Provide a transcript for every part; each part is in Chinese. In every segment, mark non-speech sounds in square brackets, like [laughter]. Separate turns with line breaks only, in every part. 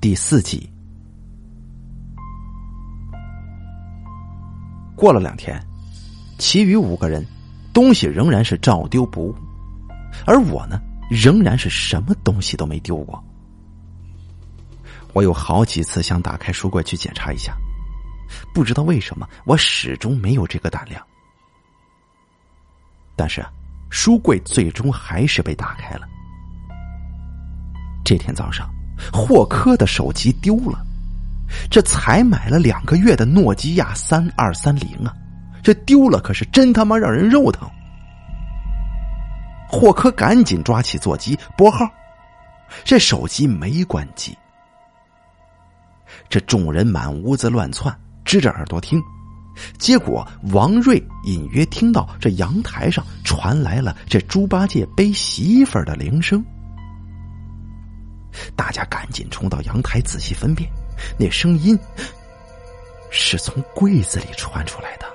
第四集。过了两天，其余五个人东西仍然是照丢不误，而我呢，仍然是什么东西都没丢过。我有好几次想打开书柜去检查一下，不知道为什么，我始终没有这个胆量。但是啊，书柜最终还是被打开了。这天早上，霍科的手机丢了。这才买了两个月的诺基亚三二三零啊，这丢了可是真他妈让人肉疼。霍科赶紧抓起座机拨号，这手机没关机。这众人满屋子乱窜，支着耳朵听，结果王瑞隐约听到这阳台上传来了这猪八戒背媳妇儿的铃声。大家赶紧冲到阳台仔细分辨。那声音是从柜子里传出来的。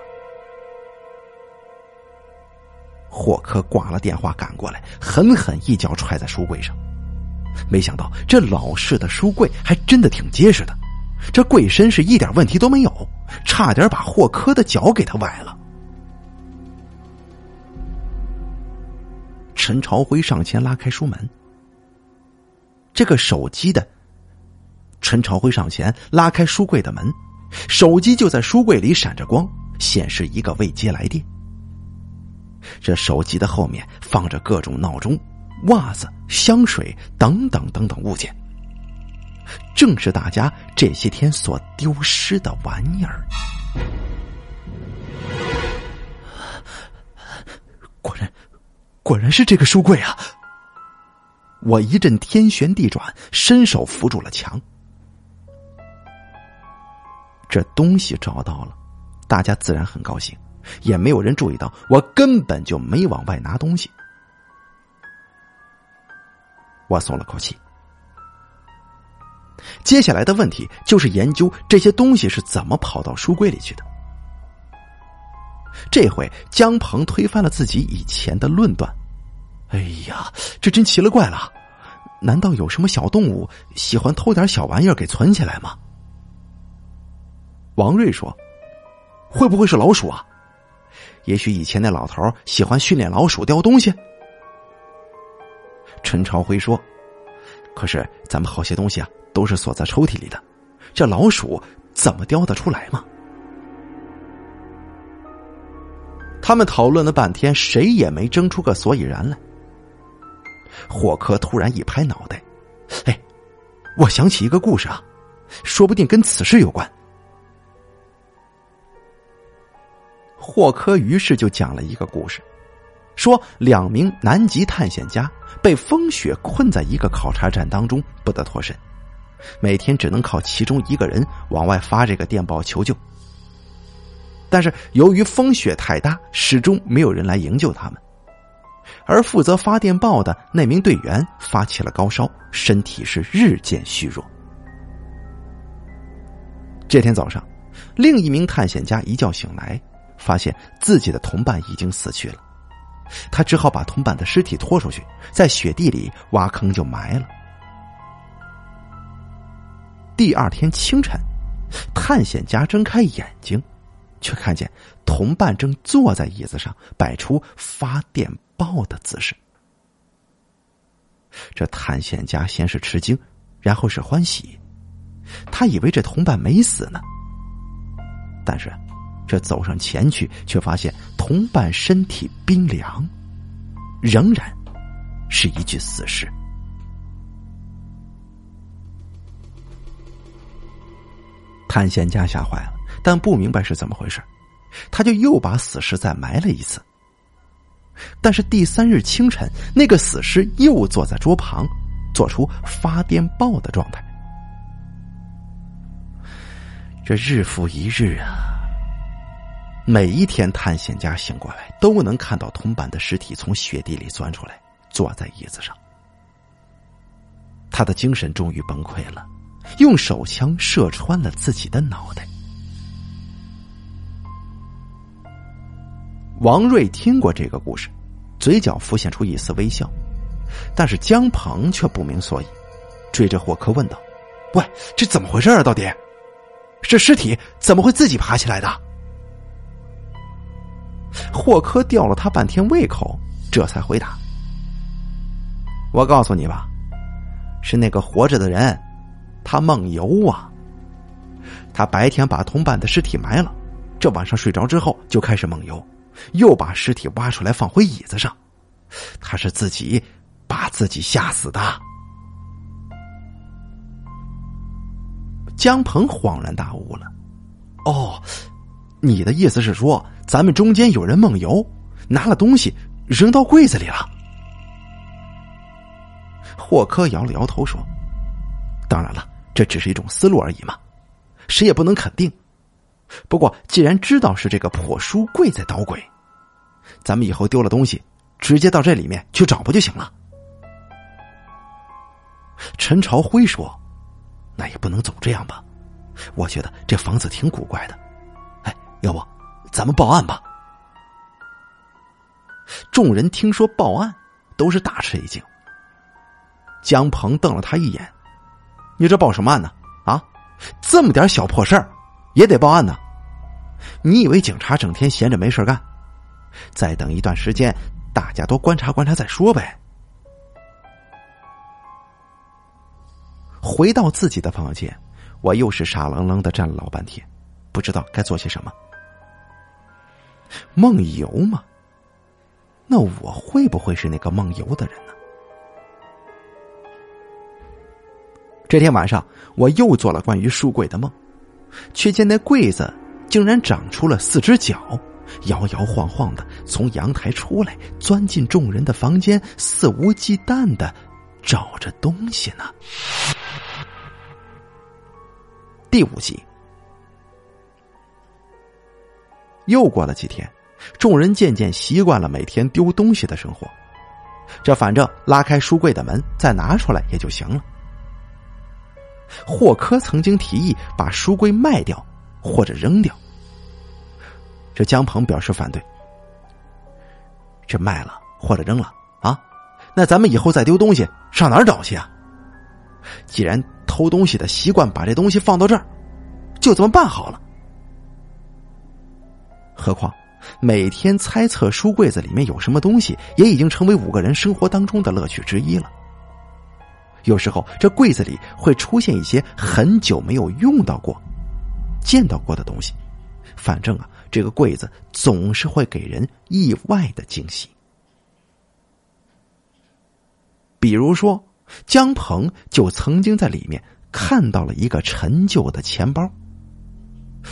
霍克挂了电话，赶过来，狠狠一脚踹在书柜上。没想到这老式的书柜还真的挺结实的，这柜身是一点问题都没有，差点把霍克的脚给他崴了。陈朝辉上前拉开书门，这个手机的。陈朝辉上前拉开书柜的门，手机就在书柜里闪着光，显示一个未接来电。这手机的后面放着各种闹钟、袜子、香水等等等等物件，正是大家这些天所丢失的玩意儿。果然，果然是这个书柜啊！我一阵天旋地转，伸手扶住了墙。这东西找到了，大家自然很高兴，也没有人注意到我根本就没往外拿东西。我松了口气。接下来的问题就是研究这些东西是怎么跑到书柜里去的。这回江鹏推翻了自己以前的论断。哎呀，这真奇了怪了！难道有什么小动物喜欢偷点小玩意儿给存起来吗？王瑞说：“会不会是老鼠啊？也许以前那老头喜欢训练老鼠叼东西。”陈朝辉说：“可是咱们好些东西啊，都是锁在抽屉里的，这老鼠怎么叼得出来嘛？”他们讨论了半天，谁也没争出个所以然来。霍克突然一拍脑袋：“哎，我想起一个故事啊，说不定跟此事有关。”霍克于是就讲了一个故事，说两名南极探险家被风雪困在一个考察站当中，不得脱身，每天只能靠其中一个人往外发这个电报求救。但是由于风雪太大，始终没有人来营救他们，而负责发电报的那名队员发起了高烧，身体是日渐虚弱。这天早上，另一名探险家一觉醒来。发现自己的同伴已经死去了，他只好把同伴的尸体拖出去，在雪地里挖坑就埋了。第二天清晨，探险家睁开眼睛，却看见同伴正坐在椅子上，摆出发电报的姿势。这探险家先是吃惊，然后是欢喜，他以为这同伴没死呢，但是。这走上前去，却发现同伴身体冰凉，仍然是一具死尸。探险家吓坏了，但不明白是怎么回事，他就又把死尸再埋了一次。但是第三日清晨，那个死尸又坐在桌旁，做出发电报的状态。这日复一日啊。每一天，探险家醒过来都能看到同伴的尸体从雪地里钻出来，坐在椅子上。他的精神终于崩溃了，用手枪射穿了自己的脑袋。王瑞听过这个故事，嘴角浮现出一丝微笑，但是江鹏却不明所以，追着霍克问道：“喂，这怎么回事啊？到底，这尸体怎么会自己爬起来的？霍克吊了他半天胃口，这才回答：“我告诉你吧，是那个活着的人，他梦游啊。他白天把同伴的尸体埋了，这晚上睡着之后就开始梦游，又把尸体挖出来放回椅子上。他是自己把自己吓死的。”江鹏恍然大悟了：“哦，你的意思是说，咱们中间有人梦游，拿了东西扔到柜子里了？”霍科摇了摇头说：“当然了，这只是一种思路而已嘛，谁也不能肯定。不过，既然知道是这个破书柜在捣鬼，咱们以后丢了东西，直接到这里面去找不就行了？”陈朝辉说。那也不能总这样吧，我觉得这房子挺古怪的。哎，要不咱们报案吧？众人听说报案，都是大吃一惊。江鹏瞪了他一眼：“你这报什么案呢？啊，这么点小破事儿也得报案呢？你以为警察整天闲着没事干？再等一段时间，大家都观察观察再说呗。”回到自己的房间，我又是傻愣愣的站了老半天，不知道该做些什么。梦游吗？那我会不会是那个梦游的人呢？这天晚上，我又做了关于书柜的梦，却见那柜子竟然长出了四只脚，摇摇晃晃的从阳台出来，钻进众人的房间，肆无忌惮的找着东西呢。第五集，又过了几天，众人渐渐习惯了每天丢东西的生活。这反正拉开书柜的门，再拿出来也就行了。霍科曾经提议把书柜卖掉或者扔掉，这江鹏表示反对。这卖了或者扔了啊？那咱们以后再丢东西上哪儿找去啊？既然偷东西的习惯把这东西放到这儿，就这么办好了。何况每天猜测书柜子里面有什么东西，也已经成为五个人生活当中的乐趣之一了。有时候这柜子里会出现一些很久没有用到过、见到过的东西，反正啊，这个柜子总是会给人意外的惊喜。比如说。江鹏就曾经在里面看到了一个陈旧的钱包，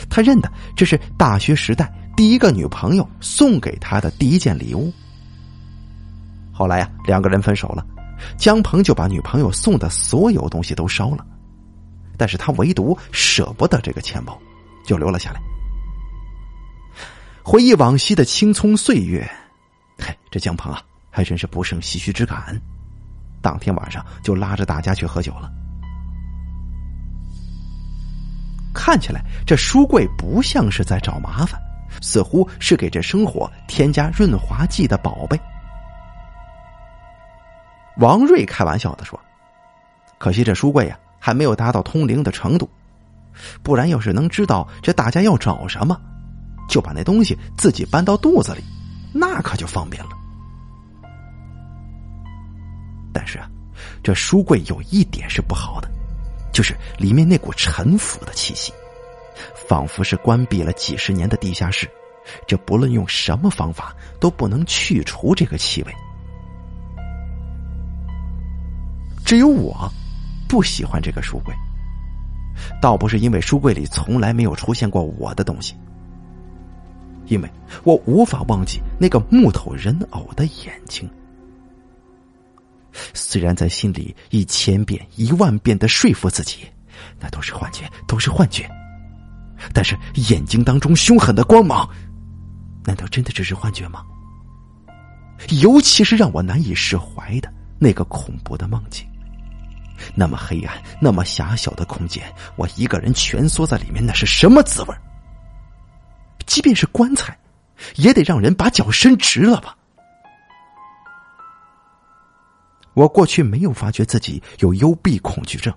他认得这是大学时代第一个女朋友送给他的第一件礼物。后来呀，两个人分手了，江鹏就把女朋友送的所有东西都烧了，但是他唯独舍不得这个钱包，就留了下来。回忆往昔的青葱岁月，嘿，这江鹏啊，还真是不胜唏嘘之感。当天晚上就拉着大家去喝酒了。看起来这书柜不像是在找麻烦，似乎是给这生活添加润滑剂的宝贝。王瑞开玩笑的说：“可惜这书柜呀还没有达到通灵的程度，不然要是能知道这大家要找什么，就把那东西自己搬到肚子里，那可就方便了。”但是啊，这书柜有一点是不好的，就是里面那股陈腐的气息，仿佛是关闭了几十年的地下室，这不论用什么方法都不能去除这个气味。只有我不喜欢这个书柜，倒不是因为书柜里从来没有出现过我的东西，因为我无法忘记那个木头人偶的眼睛。虽然在心里一千遍一万遍的说服自己，那都是幻觉，都是幻觉，但是眼睛当中凶狠的光芒，难道真的只是幻觉吗？尤其是让我难以释怀的那个恐怖的梦境，那么黑暗，那么狭小的空间，我一个人蜷缩在里面，那是什么滋味？即便是棺材，也得让人把脚伸直了吧？我过去没有发觉自己有幽闭恐惧症，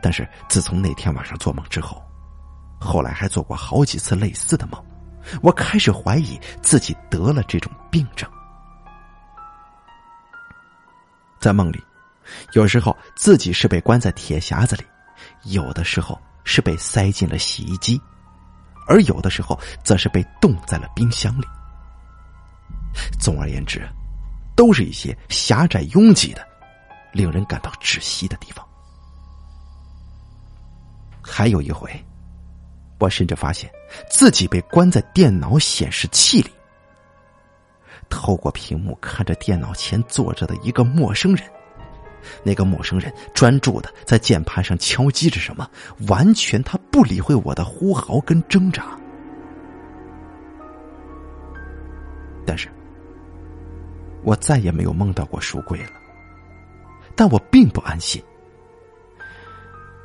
但是自从那天晚上做梦之后，后来还做过好几次类似的梦，我开始怀疑自己得了这种病症。在梦里，有时候自己是被关在铁匣子里，有的时候是被塞进了洗衣机，而有的时候则是被冻在了冰箱里。总而言之，都是一些狭窄拥挤的、令人感到窒息的地方。还有一回，我甚至发现自己被关在电脑显示器里，透过屏幕看着电脑前坐着的一个陌生人。那个陌生人专注的在键盘上敲击着什么，完全他不理会我的呼嚎跟挣扎。但是，我再也没有梦到过书柜了。但我并不安心。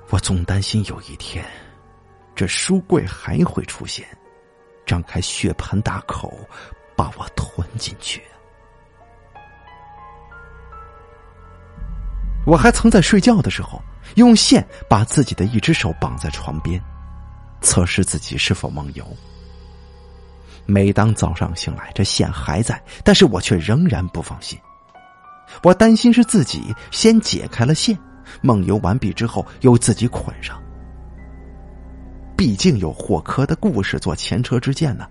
我总担心有一天，这书柜还会出现，张开血盆大口把我吞进去。我还曾在睡觉的时候用线把自己的一只手绑在床边，测试自己是否梦游。每当早上醒来，这线还在，但是我却仍然不放心。我担心是自己先解开了线。梦游完毕之后，又自己捆上。毕竟有霍科的故事做前车之鉴呢。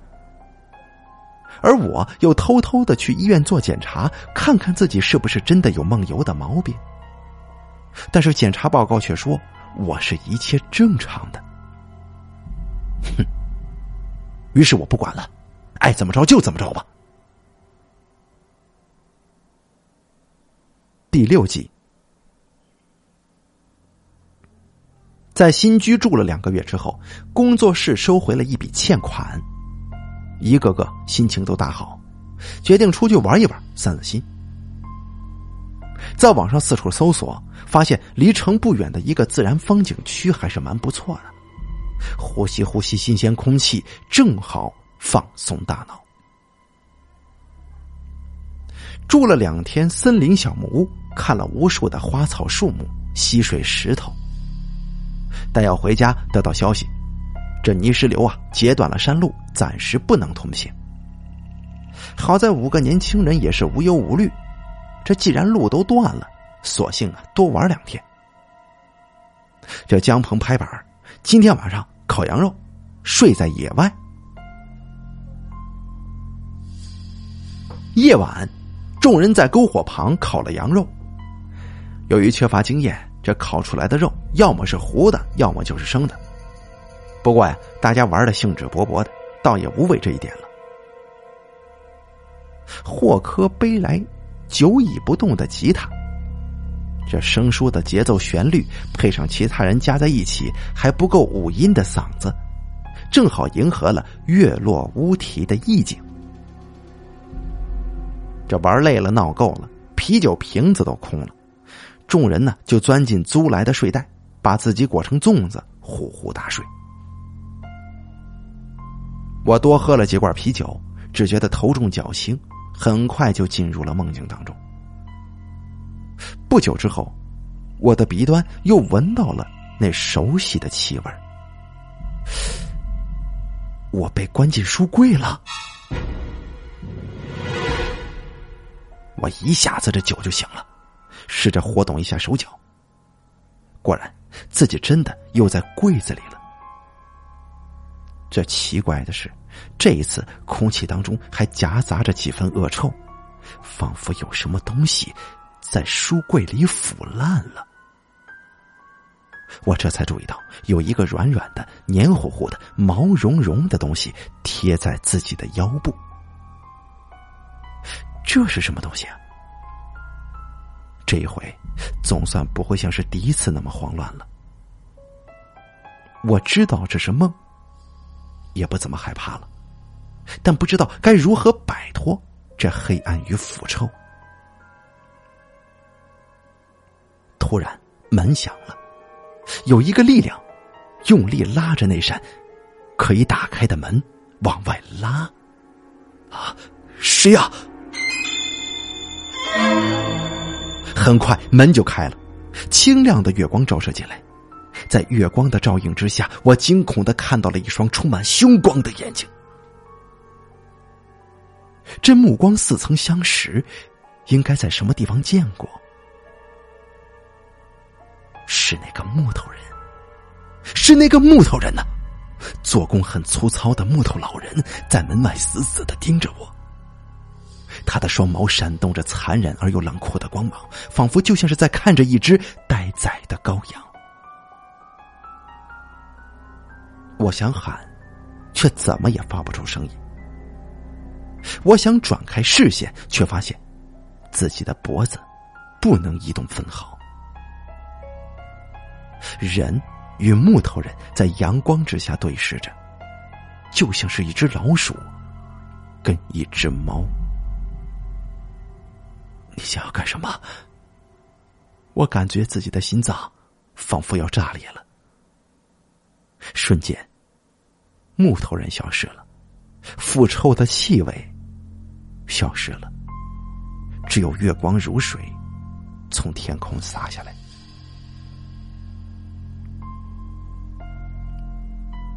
而我又偷偷的去医院做检查，看看自己是不是真的有梦游的毛病。但是检查报告却说我是一切正常的。哼。于是我不管了，爱怎么着就怎么着吧。第六集。在新居住了两个月之后，工作室收回了一笔欠款，一个个心情都大好，决定出去玩一玩，散散心。在网上四处搜索，发现离城不远的一个自然风景区还是蛮不错的，呼吸呼吸新鲜空气，正好放松大脑。住了两天森林小木屋，看了无数的花草树木、溪水石头。但要回家得到消息，这泥石流啊截断了山路，暂时不能通行。好在五个年轻人也是无忧无虑，这既然路都断了，索性啊多玩两天。这江鹏拍板，今天晚上烤羊肉，睡在野外。夜晚，众人在篝火旁烤了羊肉。由于缺乏经验。这烤出来的肉，要么是糊的，要么就是生的。不过呀，大家玩的兴致勃勃的，倒也无为这一点了。霍科背来久已不动的吉他，这生疏的节奏旋律，配上其他人加在一起还不够五音的嗓子，正好迎合了月落乌啼的意境。这玩累了，闹够了，啤酒瓶子都空了。众人呢，就钻进租来的睡袋，把自己裹成粽子，呼呼大睡。我多喝了几罐啤酒，只觉得头重脚轻，很快就进入了梦境当中。不久之后，我的鼻端又闻到了那熟悉的气味我被关进书柜了，我一下子这酒就醒了。试着活动一下手脚，果然自己真的又在柜子里了。这奇怪的是，这一次空气当中还夹杂着几分恶臭，仿佛有什么东西在书柜里腐烂了。我这才注意到有一个软软的、黏糊糊的、毛茸茸的东西贴在自己的腰部，这是什么东西啊？这一回，总算不会像是第一次那么慌乱了。我知道这是梦，也不怎么害怕了，但不知道该如何摆脱这黑暗与腐臭。突然，门响了，有一个力量用力拉着那扇可以打开的门往外拉。啊，谁呀？很快门就开了，清亮的月光照射进来，在月光的照映之下，我惊恐的看到了一双充满凶光的眼睛。这目光似曾相识，应该在什么地方见过？是那个木头人，是那个木头人呢？做工很粗糙的木头老人在门外死死的盯着我。他的双眸闪动着残忍而又冷酷的光芒，仿佛就像是在看着一只待宰的羔羊。我想喊，却怎么也发不出声音。我想转开视线，却发现自己的脖子不能移动分毫。人与木头人在阳光之下对视着，就像是一只老鼠跟一只猫。你想要干什么？我感觉自己的心脏仿佛要炸裂了。瞬间，木头人消失了，腐臭的气味消失了，只有月光如水从天空洒下来。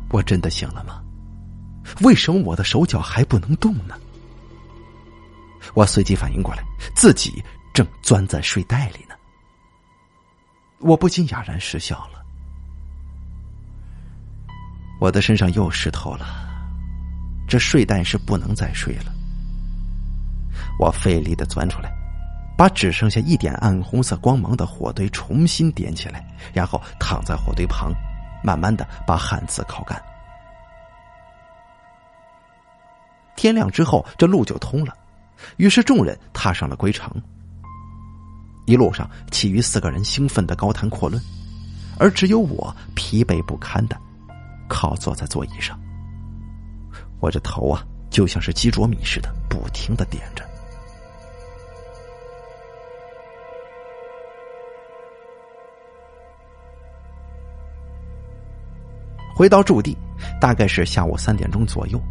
我真的醒了吗？为什么我的手脚还不能动呢？我随即反应过来，自己正钻在睡袋里呢。我不禁哑然失笑了。我的身上又湿透了，这睡袋是不能再睡了。我费力的钻出来，把只剩下一点暗红色光芒的火堆重新点起来，然后躺在火堆旁，慢慢的把汗渍烤干。天亮之后，这路就通了。于是众人踏上了归程。一路上，其余四个人兴奋的高谈阔论，而只有我疲惫不堪的靠坐在座椅上。我这头啊，就像是鸡啄米似的，不停的点着。回到驻地，大概是下午三点钟左右。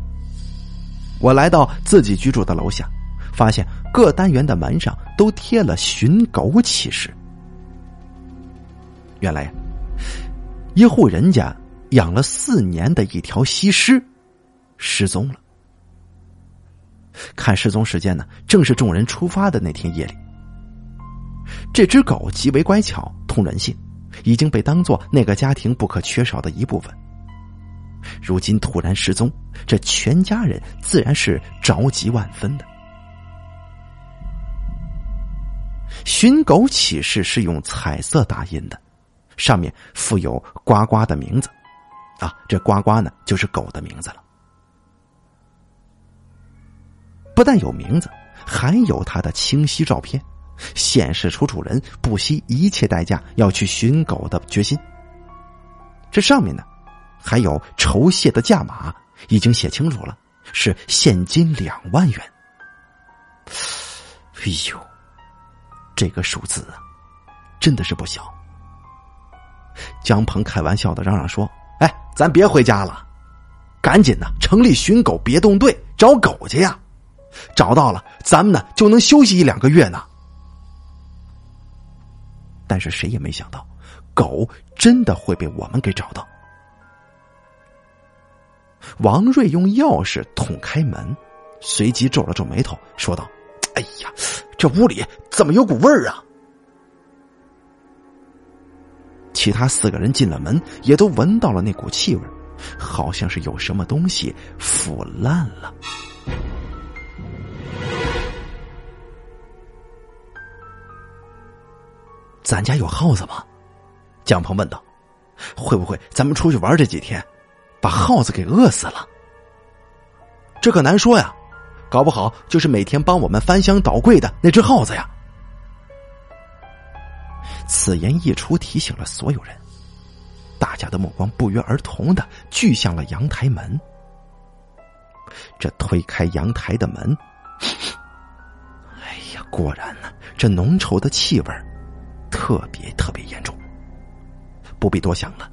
我来到自己居住的楼下。发现各单元的门上都贴了寻狗启事。原来，一户人家养了四年的一条西施失踪了。看失踪时间呢，正是众人出发的那天夜里。这只狗极为乖巧，通人性，已经被当做那个家庭不可缺少的一部分。如今突然失踪，这全家人自然是着急万分的。寻狗启事是用彩色打印的，上面附有呱呱的名字，啊，这呱呱呢就是狗的名字了。不但有名字，还有它的清晰照片，显示出主人不惜一切代价要去寻狗的决心。这上面呢，还有酬谢的价码，已经写清楚了，是现金两万元。哎呦！这个数字啊，真的是不小。江鹏开玩笑的嚷嚷说：“哎，咱别回家了，赶紧的成立寻狗别动队，找狗去呀！找到了，咱们呢就能休息一两个月呢。”但是谁也没想到，狗真的会被我们给找到。王瑞用钥匙捅开门，随即皱了皱眉头，说道：“哎呀！”这屋里怎么有股味儿啊？其他四个人进了门，也都闻到了那股气味，好像是有什么东西腐烂了。咱家有耗子吗？蒋鹏问道。会不会咱们出去玩这几天，把耗子给饿死了？这可难说呀。搞不好就是每天帮我们翻箱倒柜的那只耗子呀！此言一出，提醒了所有人，大家的目光不约而同的聚向了阳台门。这推开阳台的门，哎呀，果然呢，这浓稠的气味特别特别严重。不必多想了，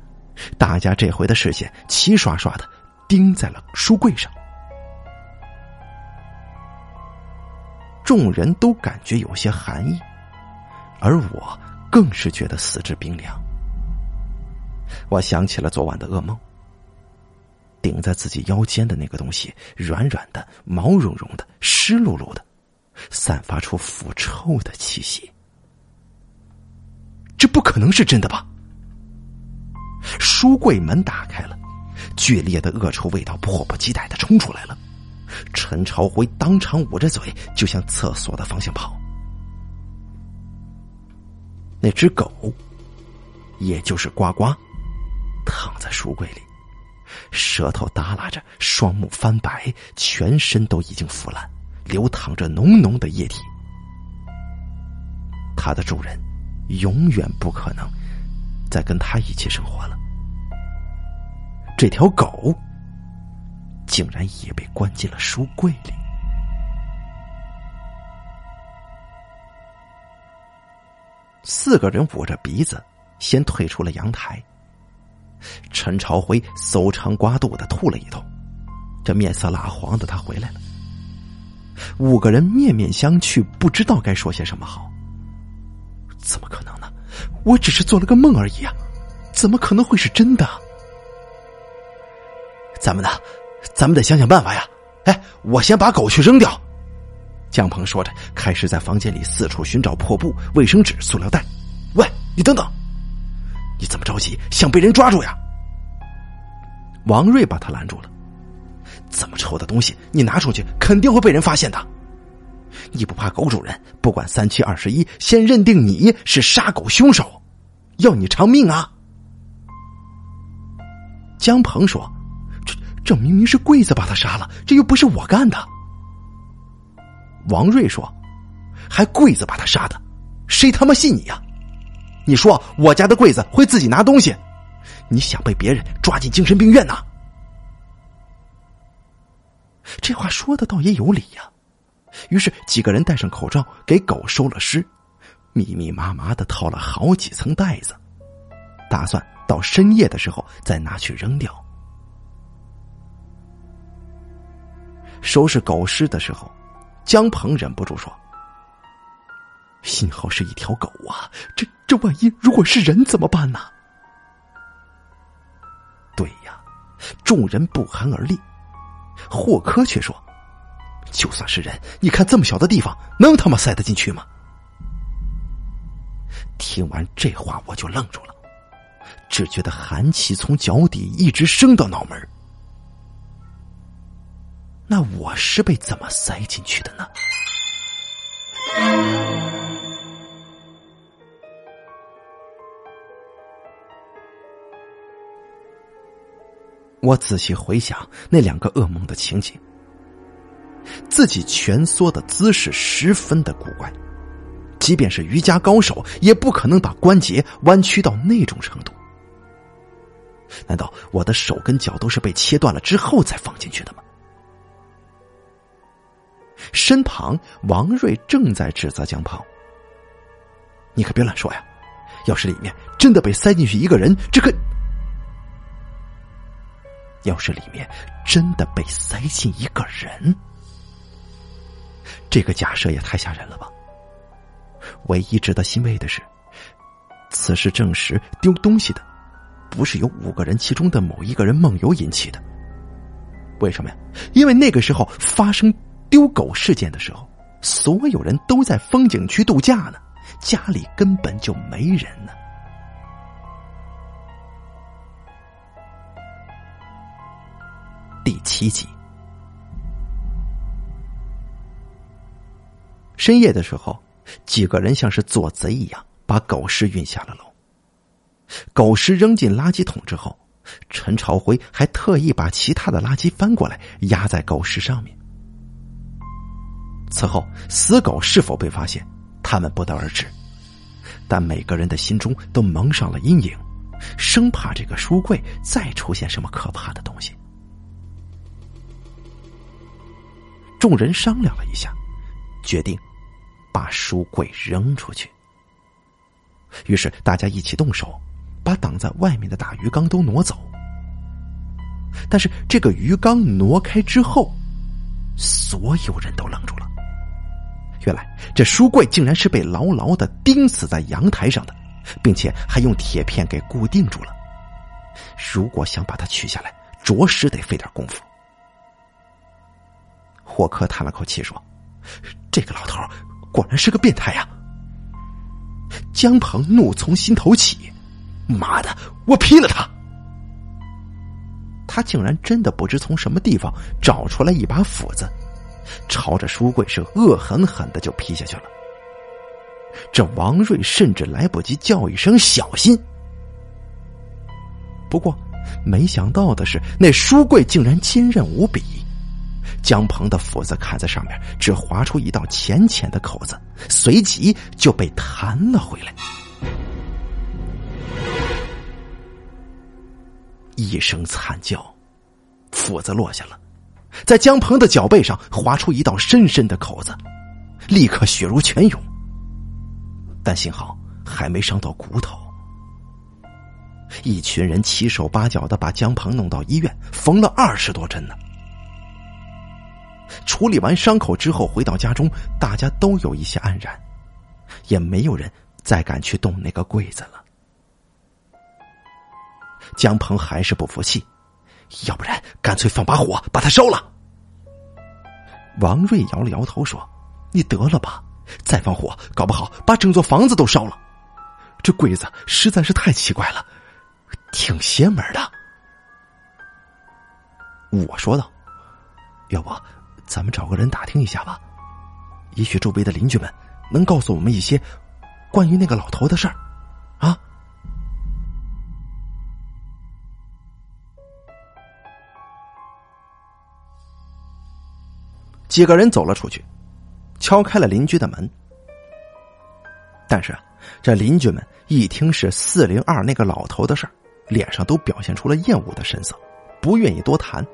大家这回的视线齐刷刷的盯在了书柜上。众人都感觉有些寒意，而我更是觉得四肢冰凉。我想起了昨晚的噩梦。顶在自己腰间的那个东西，软软的、毛茸茸的、湿漉漉的，散发出腐臭的气息。这不可能是真的吧？书柜门打开了，剧烈的恶臭味道迫不及待的冲出来了。陈朝辉当场捂着嘴，就向厕所的方向跑。那只狗，也就是呱呱，躺在书柜里，舌头耷拉着，双目翻白，全身都已经腐烂，流淌着浓浓的液体。它的主人。永远不可能再跟他一起生活了。这条狗竟然也被关进了书柜里。四个人捂着鼻子，先退出了阳台。陈朝辉搜肠刮肚的吐了一通，这面色蜡黄的，他回来了。五个人面面相觑，不知道该说些什么好。怎么可能？我只是做了个梦而已啊！怎么可能会是真的？咱们呢？咱们得想想办法呀！哎，我先把狗去扔掉。江鹏说着，开始在房间里四处寻找破布、卫生纸、塑料袋。喂，你等等！你怎么着急？想被人抓住呀？王瑞把他拦住了。这么臭的东西，你拿出去肯定会被人发现的。你不怕狗主人不管三七二十一，先认定你是杀狗凶手，要你偿命啊？江鹏说：“这这明明是柜子把他杀了，这又不是我干的。”王瑞说：“还柜子把他杀的，谁他妈信你呀？你说我家的柜子会自己拿东西？你想被别人抓进精神病院呐？”这话说的倒也有理呀。于是几个人戴上口罩，给狗收了尸，密密麻麻的套了好几层袋子，打算到深夜的时候再拿去扔掉。收拾狗尸的时候，江鹏忍不住说：“幸好是一条狗啊，这这万一如果是人怎么办呢？”对呀，众人不寒而栗，霍科却说。就算是人，你看这么小的地方，能他妈塞得进去吗？听完这话，我就愣住了，只觉得寒气从脚底一直升到脑门那我是被怎么塞进去的呢？我仔细回想那两个噩梦的情景。自己蜷缩的姿势十分的古怪，即便是瑜伽高手也不可能把关节弯曲到那种程度。难道我的手跟脚都是被切断了之后再放进去的吗？身旁，王瑞正在指责江鹏：“你可别乱说呀！要是里面真的被塞进去一个人，这可……要是里面真的被塞进一个人……”这个假设也太吓人了吧！唯一值得欣慰的是，此事证实丢东西的不是由五个人其中的某一个人梦游引起的。为什么呀？因为那个时候发生丢狗事件的时候，所有人都在风景区度假呢，家里根本就没人呢。第七集。深夜的时候，几个人像是做贼一样，把狗尸运下了楼。狗尸扔进垃圾桶之后，陈朝辉还特意把其他的垃圾翻过来压在狗尸上面。此后，死狗是否被发现，他们不得而知。但每个人的心中都蒙上了阴影，生怕这个书柜再出现什么可怕的东西。众人商量了一下，决定。把书柜扔出去。于是大家一起动手，把挡在外面的大鱼缸都挪走。但是这个鱼缸挪开之后，所有人都愣住了。原来这书柜竟然是被牢牢的钉死在阳台上的，并且还用铁片给固定住了。如果想把它取下来，着实得费点功夫。霍克叹了口气说：“这个老头果然是个变态呀！”江鹏怒从心头起：“妈的，我劈了他！”他竟然真的不知从什么地方找出来一把斧子，朝着书柜是恶狠狠的就劈下去了。这王瑞甚至来不及叫一声小心。不过，没想到的是，那书柜竟然坚韧无比。江鹏的斧子砍在上面，只划出一道浅浅的口子，随即就被弹了回来。一声惨叫，斧子落下了，在江鹏的脚背上划出一道深深的口子，立刻血如泉涌。但幸好还没伤到骨头。一群人七手八脚的把江鹏弄到医院，缝了二十多针呢。处理完伤口之后，回到家中，大家都有一些黯然，也没有人再敢去动那个柜子了。江鹏还是不服气，要不然干脆放把火把它烧了。王瑞摇了摇头说：“你得了吧。”再放火，搞不好把整座房子都烧了。这柜子实在是太奇怪了，挺邪门的。我说道：“要不咱们找个人打听一下吧？也许周围的邻居们能告诉我们一些关于那个老头的事儿。”啊！几个人走了出去。敲开了邻居的门，但是这邻居们一听是四零二那个老头的事儿，脸上都表现出了厌恶的神色，不愿意多谈。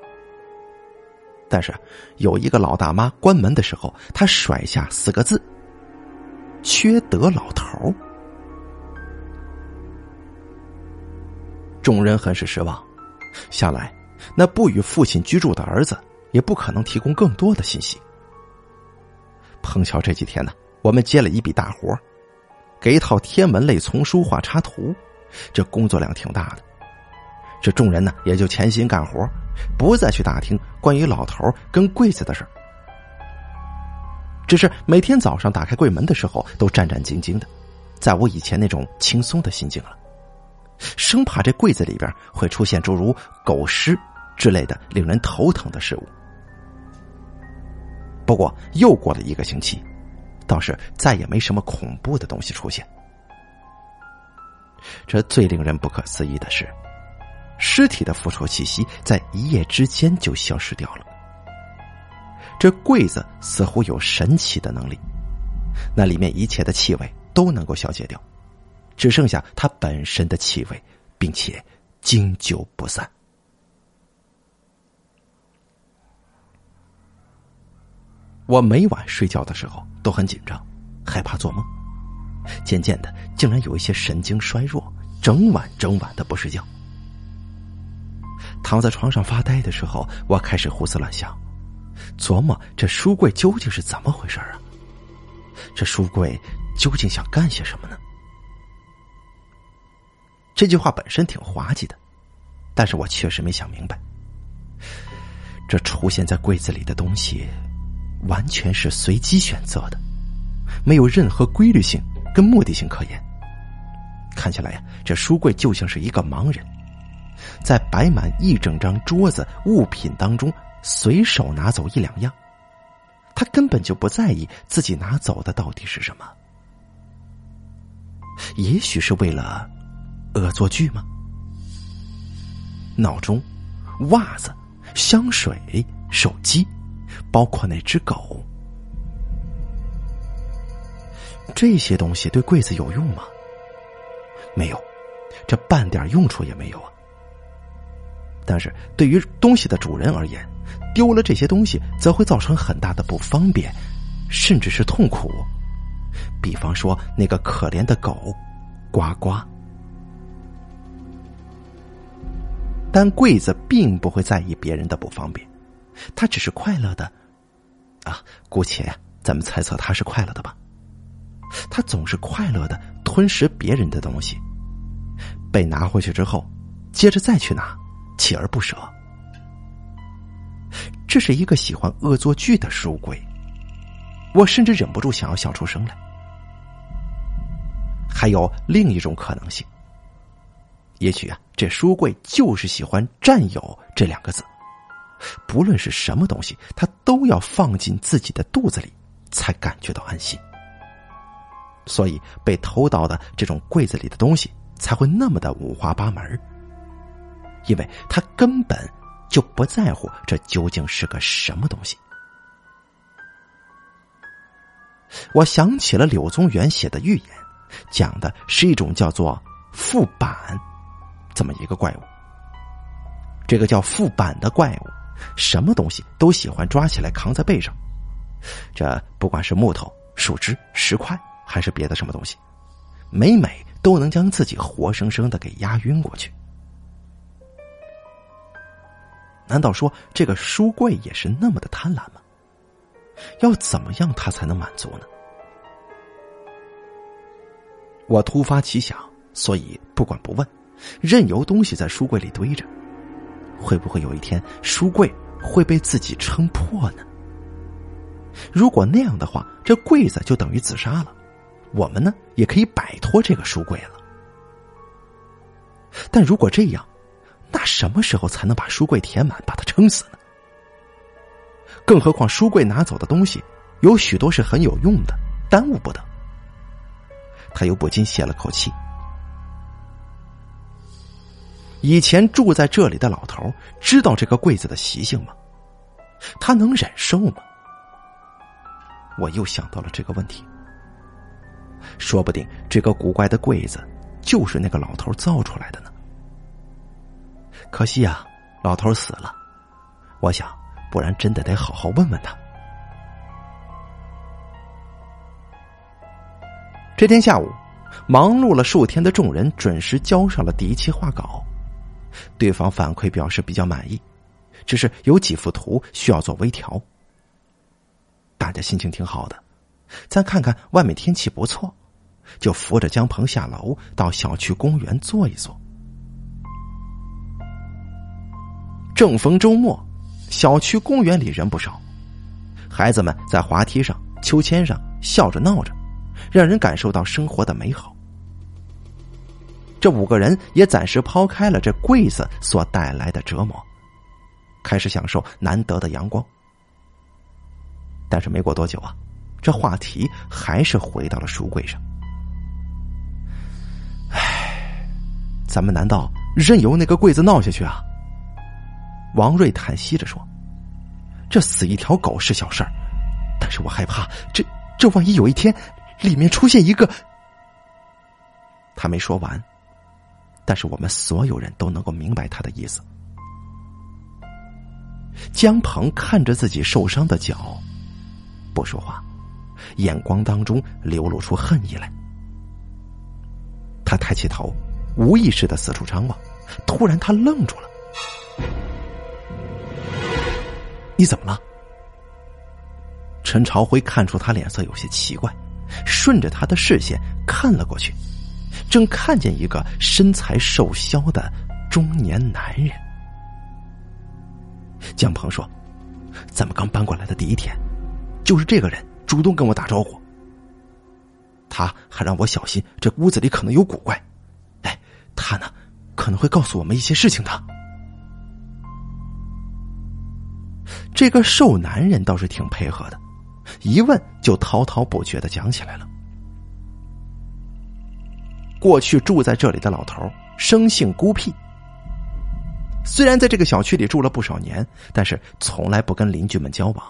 但是有一个老大妈关门的时候，她甩下四个字：“缺德老头。”众人很是失望，想来那不与父亲居住的儿子也不可能提供更多的信息。碰巧这几天呢，我们接了一笔大活给一套天文类丛书画插图，这工作量挺大的。这众人呢也就潜心干活，不再去打听关于老头跟柜子的事只是每天早上打开柜门的时候，都战战兢兢的，再无以前那种轻松的心境了，生怕这柜子里边会出现诸如狗尸之类的令人头疼的事物。不过又过了一个星期，倒是再也没什么恐怖的东西出现。这最令人不可思议的是，尸体的腐臭气息在一夜之间就消失掉了。这柜子似乎有神奇的能力，那里面一切的气味都能够消解掉，只剩下它本身的气味，并且经久不散。我每晚睡觉的时候都很紧张，害怕做梦。渐渐的，竟然有一些神经衰弱，整晚整晚的不睡觉。躺在床上发呆的时候，我开始胡思乱想，琢磨这书柜究竟是怎么回事啊？这书柜究竟想干些什么呢？这句话本身挺滑稽的，但是我确实没想明白，这出现在柜子里的东西。完全是随机选择的，没有任何规律性跟目的性可言。看起来呀，这书柜就像是一个盲人，在摆满一整张桌子物品当中随手拿走一两样，他根本就不在意自己拿走的到底是什么。也许是为了恶作剧吗？闹钟、袜子、香水、手机。包括那只狗，这些东西对柜子有用吗？没有，这半点用处也没有啊。但是对于东西的主人而言，丢了这些东西，则会造成很大的不方便，甚至是痛苦。比方说那个可怜的狗，呱呱。但柜子并不会在意别人的不方便。他只是快乐的，啊，姑且咱们猜测他是快乐的吧。他总是快乐的吞食别人的东西，被拿回去之后，接着再去拿，锲而不舍。这是一个喜欢恶作剧的书柜，我甚至忍不住想要笑出声来。还有另一种可能性，也许啊，这书柜就是喜欢“占有”这两个字，不论是什么东西，他都要放进自己的肚子里，才感觉到安心。所以被偷到的这种柜子里的东西才会那么的五花八门，因为他根本就不在乎这究竟是个什么东西。我想起了柳宗元写的寓言。讲的是一种叫做副板这么一个怪物。这个叫副板的怪物，什么东西都喜欢抓起来扛在背上。这不管是木头、树枝、石块，还是别的什么东西，每每都能将自己活生生的给压晕过去。难道说这个书柜也是那么的贪婪吗？要怎么样他才能满足呢？我突发奇想，所以不管不问，任由东西在书柜里堆着。会不会有一天书柜会被自己撑破呢？如果那样的话，这柜子就等于自杀了，我们呢也可以摆脱这个书柜了。但如果这样，那什么时候才能把书柜填满，把它撑死呢？更何况书柜拿走的东西有许多是很有用的，耽误不得。他又不禁泄了口气。以前住在这里的老头知道这个柜子的习性吗？他能忍受吗？我又想到了这个问题。说不定这个古怪的柜子就是那个老头造出来的呢。可惜啊，老头死了。我想，不然真的得好好问问他。这天下午，忙碌了数天的众人准时交上了第一期画稿，对方反馈表示比较满意，只是有几幅图需要做微调。大家心情挺好的，再看看外面天气不错，就扶着江鹏下楼到小区公园坐一坐。正逢周末，小区公园里人不少，孩子们在滑梯上、秋千上笑着闹着。让人感受到生活的美好。这五个人也暂时抛开了这柜子所带来的折磨，开始享受难得的阳光。但是没过多久啊，这话题还是回到了书柜上。唉，咱们难道任由那个柜子闹下去啊？王瑞叹息着说：“这死一条狗是小事儿，但是我害怕，这这万一有一天……”里面出现一个，他没说完，但是我们所有人都能够明白他的意思。江鹏看着自己受伤的脚，不说话，眼光当中流露出恨意来。他抬起头，无意识的四处张望，突然他愣住了：“你怎么了？”陈朝辉看出他脸色有些奇怪。顺着他的视线看了过去，正看见一个身材瘦削的中年男人。江鹏说：“咱们刚搬过来的第一天，就是这个人主动跟我打招呼。他还让我小心，这屋子里可能有古怪。哎，他呢，可能会告诉我们一些事情的。”这个瘦男人倒是挺配合的。一问就滔滔不绝的讲起来了。过去住在这里的老头生性孤僻，虽然在这个小区里住了不少年，但是从来不跟邻居们交往。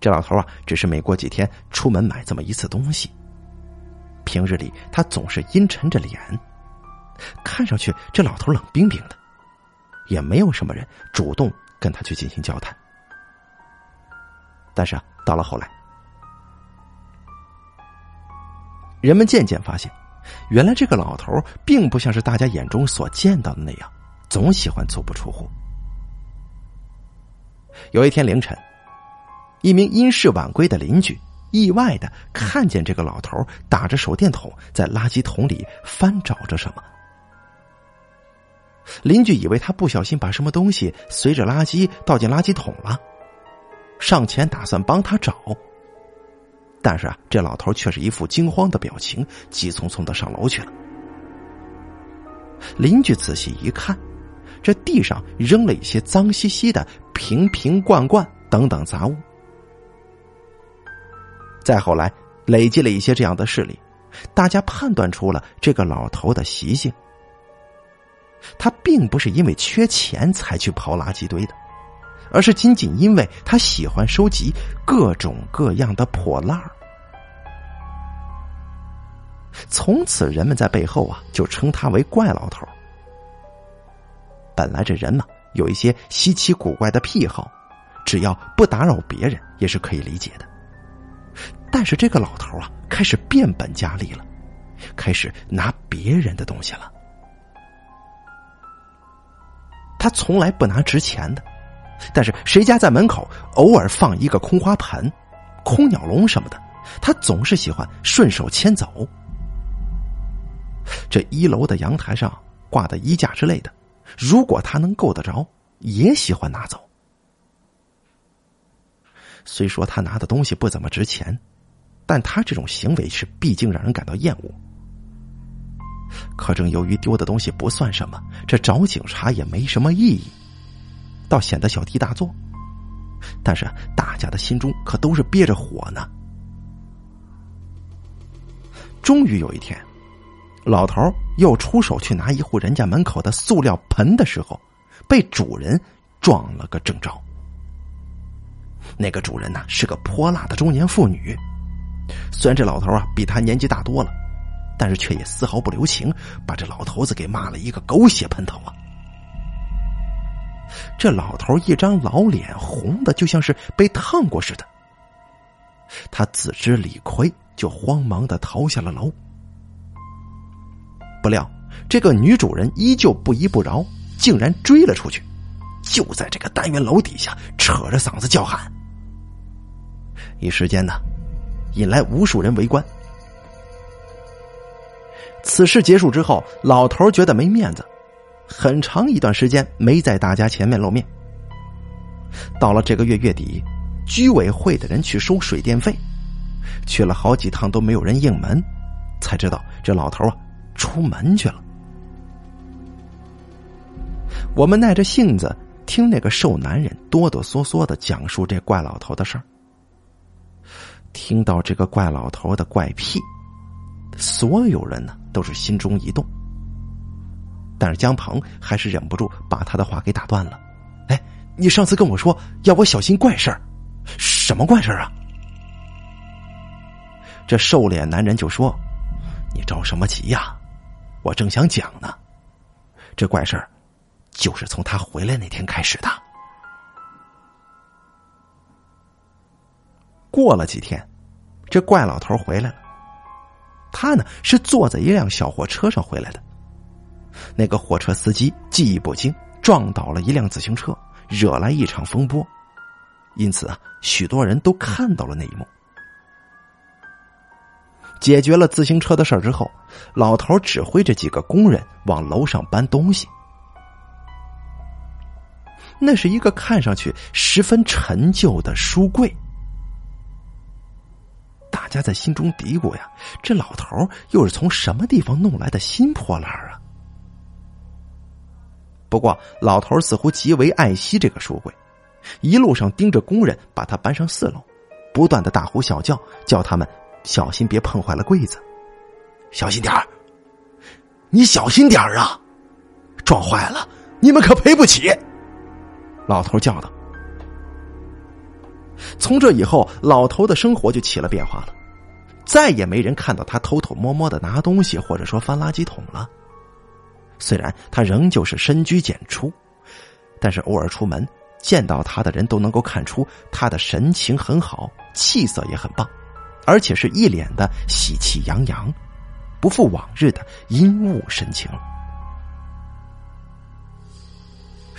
这老头啊，只是每过几天出门买这么一次东西。平日里他总是阴沉着脸，看上去这老头冷冰冰的，也没有什么人主动跟他去进行交谈。但是啊，到了后来，人们渐渐发现，原来这个老头并不像是大家眼中所见到的那样，总喜欢足不出户。有一天凌晨，一名因事晚归的邻居意外的看见这个老头打着手电筒在垃圾桶里翻找着什么，邻居以为他不小心把什么东西随着垃圾倒进垃圾桶了，上前打算帮他找。但是啊，这老头却是一副惊慌的表情，急匆匆的上楼去了。邻居仔细一看，这地上扔了一些脏兮兮的瓶瓶罐罐等等杂物。再后来，累积了一些这样的事例，大家判断出了这个老头的习性。他并不是因为缺钱才去刨垃圾堆的，而是仅仅因为他喜欢收集各种各样的破烂儿。从此，人们在背后啊就称他为怪老头。本来这人嘛有一些稀奇古怪的癖好，只要不打扰别人也是可以理解的。但是这个老头啊开始变本加厉了，开始拿别人的东西了。他从来不拿值钱的，但是谁家在门口偶尔放一个空花盆、空鸟笼什么的，他总是喜欢顺手牵走。这一楼的阳台上挂的衣架之类的，如果他能够得着，也喜欢拿走。虽说他拿的东西不怎么值钱，但他这种行为是毕竟让人感到厌恶。可正由于丢的东西不算什么，这找警察也没什么意义，倒显得小题大做。但是大家的心中可都是憋着火呢。终于有一天，老头又出手去拿一户人家门口的塑料盆的时候，被主人撞了个正着。那个主人呢是个泼辣的中年妇女，虽然这老头啊比他年纪大多了。但是却也丝毫不留情，把这老头子给骂了一个狗血喷头啊！这老头一张老脸红的就像是被烫过似的，他自知理亏，就慌忙的逃下了楼。不料这个女主人依旧不依不饶，竟然追了出去，就在这个单元楼底下扯着嗓子叫喊，一时间呢，引来无数人围观。此事结束之后，老头觉得没面子，很长一段时间没在大家前面露面。到了这个月月底，居委会的人去收水电费，去了好几趟都没有人应门，才知道这老头啊出门去了。我们耐着性子听那个瘦男人哆哆嗦嗦的讲述这怪老头的事儿，听到这个怪老头的怪癖。所有人呢都是心中一动，但是江鹏还是忍不住把他的话给打断了。哎，你上次跟我说要我小心怪事儿，什么怪事儿啊？这瘦脸男人就说：“你着什么急呀？我正想讲呢。这怪事儿就是从他回来那天开始的。过了几天，这怪老头回来了。”他呢是坐在一辆小货车上回来的，那个货车司机记忆不精，撞倒了一辆自行车，惹来一场风波，因此啊，许多人都看到了那一幕。解决了自行车的事儿之后，老头指挥着几个工人往楼上搬东西。那是一个看上去十分陈旧的书柜。家在心中嘀咕呀：“这老头又是从什么地方弄来的新破烂啊？”不过，老头似乎极为爱惜这个书柜，一路上盯着工人把他搬上四楼，不断的大呼小叫，叫他们小心别碰坏了柜子，小心点儿，你小心点儿啊！撞坏了，你们可赔不起。老头叫道。从这以后，老头的生活就起了变化了，再也没人看到他偷偷摸摸的拿东西，或者说翻垃圾桶了。虽然他仍旧是深居简出，但是偶尔出门见到他的人都能够看出他的神情很好，气色也很棒，而且是一脸的喜气洋洋，不复往日的阴雾神情。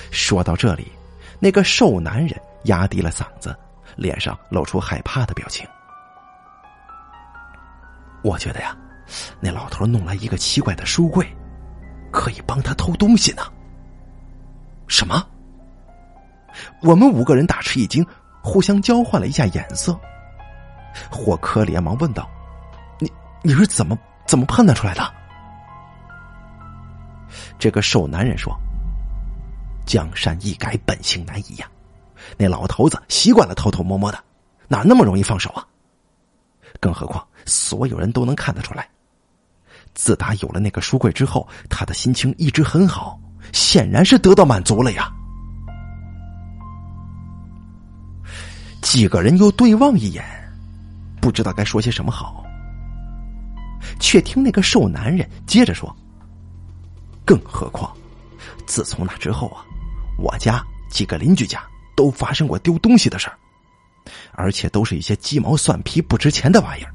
说到这里，那个瘦男人压低了嗓子。脸上露出害怕的表情。我觉得呀，那老头弄来一个奇怪的书柜，可以帮他偷东西呢。什么？我们五个人大吃一惊，互相交换了一下眼色。霍科连忙问道：“你你是怎么怎么判断出来的？”这个瘦男人说：“江山易改，本性难移呀。那老头子习惯了偷偷摸摸的，哪那么容易放手啊？更何况所有人都能看得出来，自打有了那个书柜之后，他的心情一直很好，显然是得到满足了呀。”几个人又对望一眼，不知道该说些什么好。却听那个瘦男人接着说：“更何况，自从那之后啊，我家几个邻居家都发生过丢东西的事儿，而且都是一些鸡毛蒜皮、不值钱的玩意儿。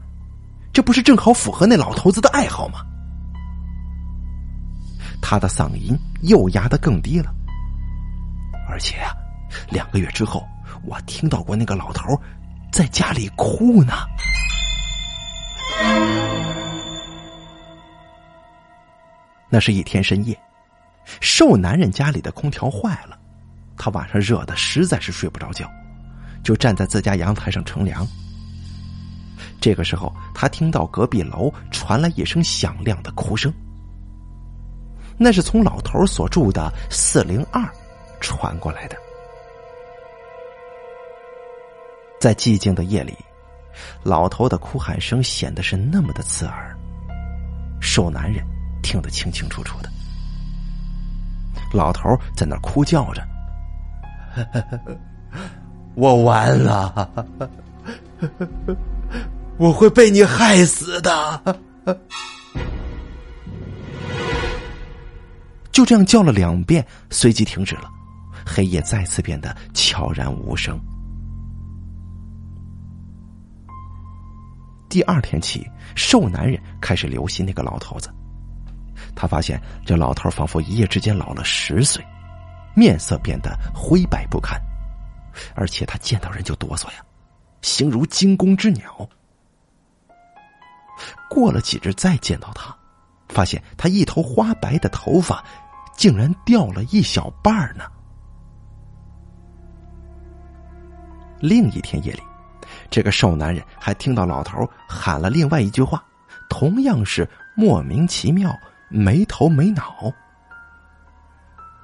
这不是正好符合那老头子的爱好吗？”他的嗓音又压得更低了，而且啊，两个月之后。我听到过那个老头在家里哭呢。那是一天深夜，瘦男人家里的空调坏了，他晚上热的实在是睡不着觉，就站在自家阳台上乘凉。这个时候，他听到隔壁楼传来一声响亮的哭声，那是从老头所住的四零二传过来的。在寂静的夜里，老头的哭喊声显得是那么的刺耳。瘦男人听得清清楚楚的。老头在那儿哭叫着：“ [laughs] 我完了，我会被你害死的。”就这样叫了两遍，随即停止了。黑夜再次变得悄然无声。第二天起，瘦男人开始留心那个老头子。他发现这老头仿佛一夜之间老了十岁，面色变得灰白不堪，而且他见到人就哆嗦呀，形如惊弓之鸟。过了几日再见到他，发现他一头花白的头发竟然掉了一小半呢。另一天夜里。这个瘦男人还听到老头喊了另外一句话，同样是莫名其妙、没头没脑。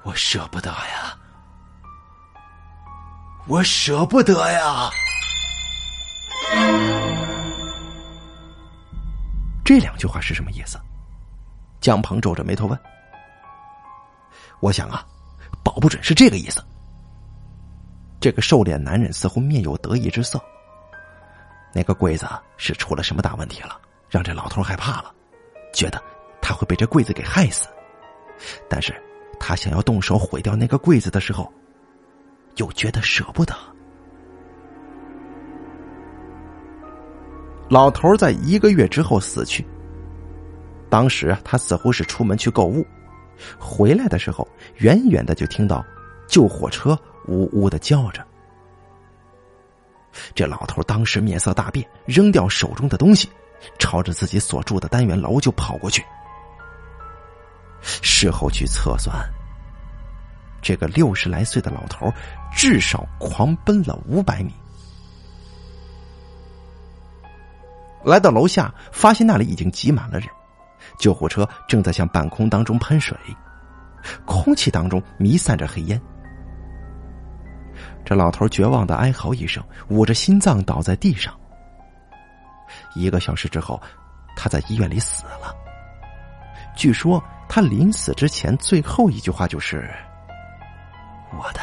我舍不得呀，我舍不得呀。这两句话是什么意思？江鹏皱着眉头问。我想啊，保不准是这个意思。这个瘦脸男人似乎面有得意之色。那个柜子是出了什么大问题了，让这老头害怕了，觉得他会被这柜子给害死。但是他想要动手毁掉那个柜子的时候，又觉得舍不得。老头在一个月之后死去。当时他似乎是出门去购物，回来的时候远远的就听到救火车呜呜的叫着。这老头当时面色大变，扔掉手中的东西，朝着自己所住的单元楼就跑过去。事后去测算，这个六十来岁的老头至少狂奔了五百米。来到楼下，发现那里已经挤满了人，救护车正在向半空当中喷水，空气当中弥散着黑烟。这老头绝望的哀嚎一声，捂着心脏倒在地上。一个小时之后，他在医院里死了。据说他临死之前最后一句话就是：“我的，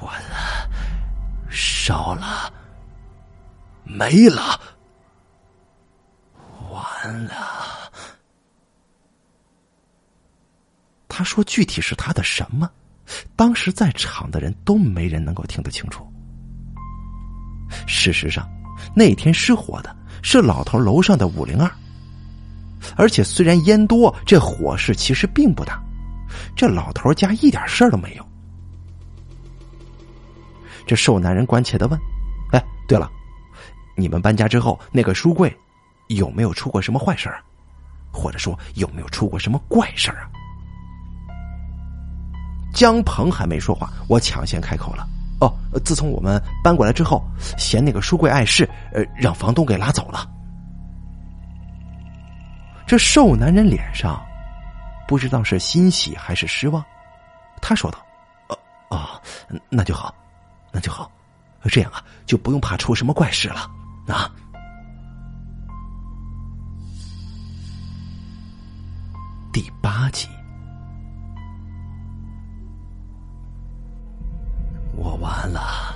我的烧了，没了，完了。”他说：“具体是他的什么？”当时在场的人都没人能够听得清楚。事实上，那天失火的是老头楼上的五零二，而且虽然烟多，这火势其实并不大。这老头家一点事儿都没有。这瘦男人关切的问：“哎，对了，你们搬家之后那个书柜有没有出过什么坏事啊？或者说有没有出过什么怪事啊？”江鹏还没说话，我抢先开口了。哦，自从我们搬过来之后，嫌那个书柜碍事，呃，让房东给拉走了。这瘦男人脸上不知道是欣喜还是失望，他说道：“哦哦，那就好，那就好，这样啊，就不用怕出什么怪事了啊。”第八集。我完了，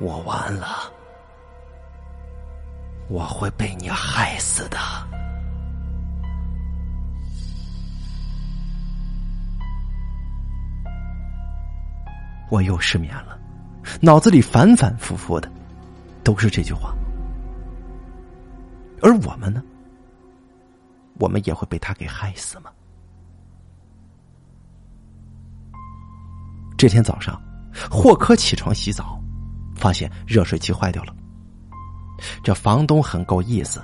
我完了，我会被你害死的。我又失眠了，脑子里反反复复的都是这句话。而我们呢？我们也会被他给害死吗？这天早上，霍克起床洗澡，发现热水器坏掉了。这房东很够意思，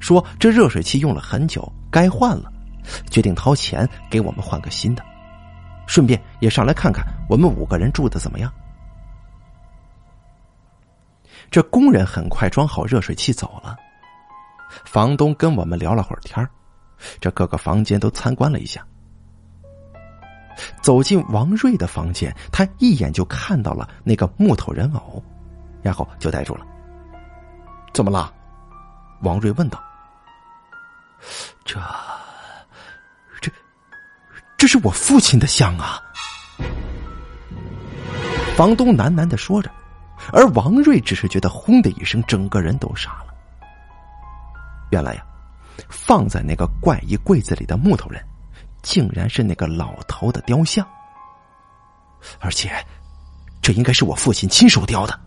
说这热水器用了很久，该换了，决定掏钱给我们换个新的，顺便也上来看看我们五个人住的怎么样。这工人很快装好热水器走了，房东跟我们聊了会儿天这各个房间都参观了一下。走进王瑞的房间，他一眼就看到了那个木头人偶，然后就呆住了。怎么了？王瑞问道。这、这、这是我父亲的像啊！房东喃喃的说着，而王瑞只是觉得轰的一声，整个人都傻了。原来呀，放在那个怪异柜子里的木头人。竟然是那个老头的雕像，而且这应该是我父亲亲手雕的。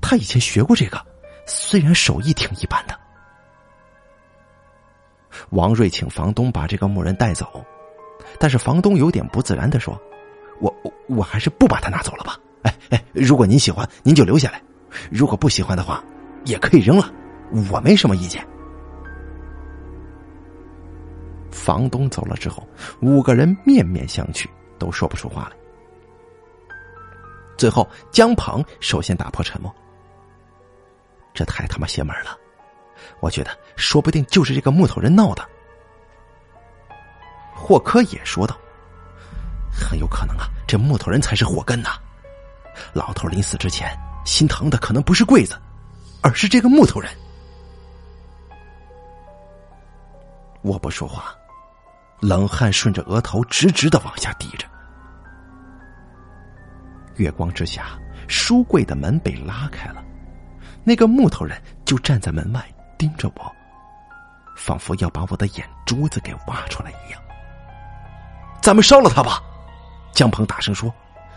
他以前学过这个，虽然手艺挺一般的。王瑞请房东把这个木人带走，但是房东有点不自然的说：“我我还是不把它拿走了吧？哎哎，如果您喜欢，您就留下来；如果不喜欢的话，也可以扔了，我没什么意见。”房东走了之后，五个人面面相觑，都说不出话来。最后，江鹏首先打破沉默：“这太他妈邪门了！我觉得说不定就是这个木头人闹的。”霍科也说道：“很有可能啊，这木头人才是祸根呐！老头临死之前心疼的可能不是柜子，而是这个木头人。”我不说话。冷汗顺着额头直直的往下滴着。月光之下，书柜的门被拉开了，那个木头人就站在门外盯着我，仿佛要把我的眼珠子给挖出来一样。咱们烧了他吧，江鹏大声说：“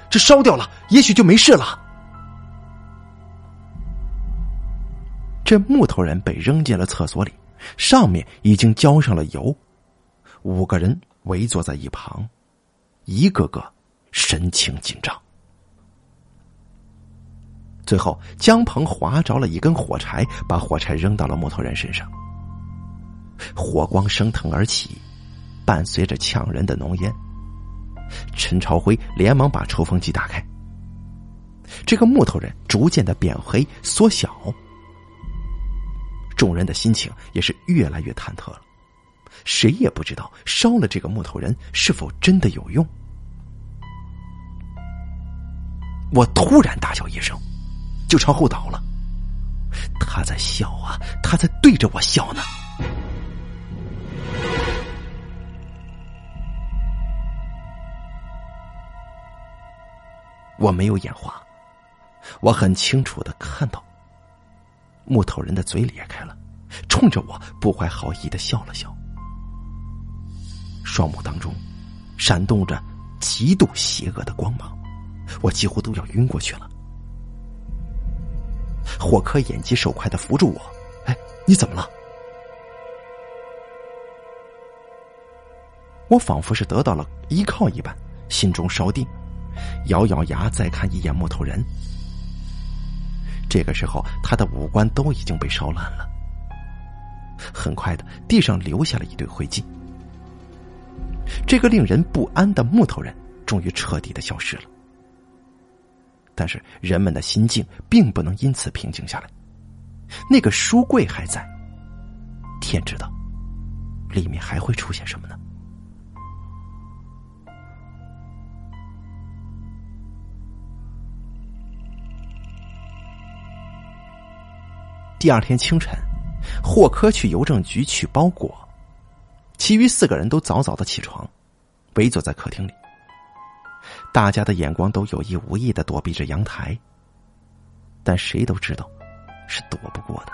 这烧掉了，也许就没事了。”这木头人被扔进了厕所里，上面已经浇上了油。五个人围坐在一旁，一个个神情紧张。最后，江鹏划着了一根火柴，把火柴扔到了木头人身上，火光升腾而起，伴随着呛人的浓烟。陈朝辉连忙把抽风机打开，这个木头人逐渐的变黑缩小，众人的心情也是越来越忐忑了。谁也不知道烧了这个木头人是否真的有用。我突然大叫一声，就朝后倒了。他在笑啊，他在对着我笑呢。我没有眼花，我很清楚的看到，木头人的嘴裂开了，冲着我不怀好意的笑了笑。双目当中闪动着极度邪恶的光芒，我几乎都要晕过去了。霍克眼疾手快的扶住我，哎，你怎么了？我仿佛是得到了依靠一般，心中稍定，咬咬牙再看一眼木头人。这个时候，他的五官都已经被烧烂了。很快的，地上留下了一堆灰烬。这个令人不安的木头人终于彻底的消失了。但是人们的心境并不能因此平静下来。那个书柜还在，天知道，里面还会出现什么呢？第二天清晨，霍科去邮政局取包裹，其余四个人都早早的起床，围坐在客厅里。大家的眼光都有意无意的躲避着阳台，但谁都知道是躲不过的。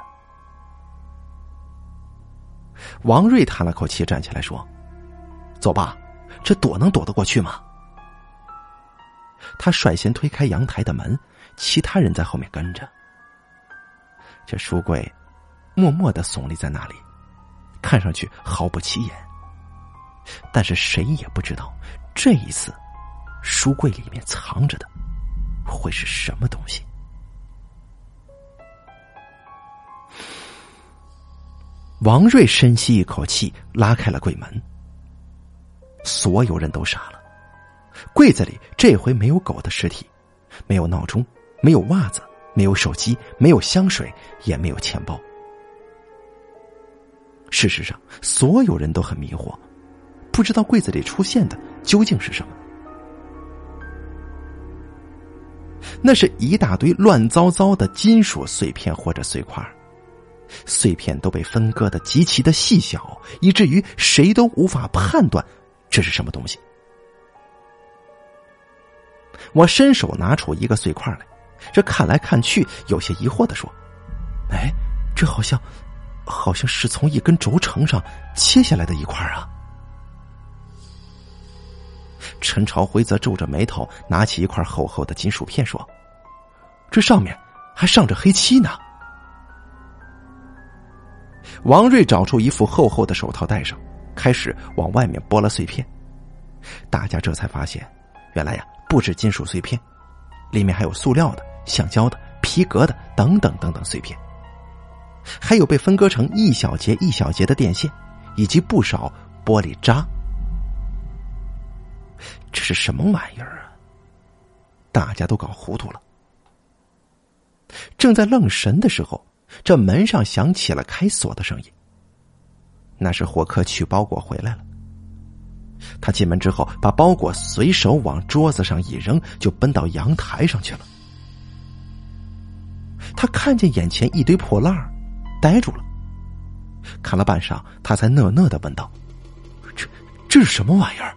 王瑞叹了口气，站起来说：“走吧，这躲能躲得过去吗？”他率先推开阳台的门，其他人在后面跟着。这书柜默默的耸立在那里，看上去毫不起眼。但是谁也不知道，这一次书柜里面藏着的会是什么东西。王瑞深吸一口气，拉开了柜门。所有人都傻了，柜子里这回没有狗的尸体，没有闹钟，没有袜子。没有手机，没有香水，也没有钱包。事实上，所有人都很迷惑，不知道柜子里出现的究竟是什么。那是一大堆乱糟糟的金属碎片或者碎块，碎片都被分割的极其的细小，以至于谁都无法判断这是什么东西。我伸手拿出一个碎块来。这看来看去，有些疑惑的说：“哎，这好像，好像是从一根轴承上切下来的一块啊。”陈朝辉则皱着眉头，拿起一块厚厚的金属片说：“这上面还上着黑漆呢。”王瑞找出一副厚厚的手套戴上，开始往外面剥了碎片。大家这才发现，原来呀，不止金属碎片，里面还有塑料的。橡胶的、皮革的等等等等碎片，还有被分割成一小节一小节的电线，以及不少玻璃渣。这是什么玩意儿啊？大家都搞糊涂了。正在愣神的时候，这门上响起了开锁的声音。那是霍克取包裹回来了。他进门之后，把包裹随手往桌子上一扔，就奔到阳台上去了。他看见眼前一堆破烂儿，呆住了。看了半晌，他才讷讷的问道：“这这是什么玩意儿？”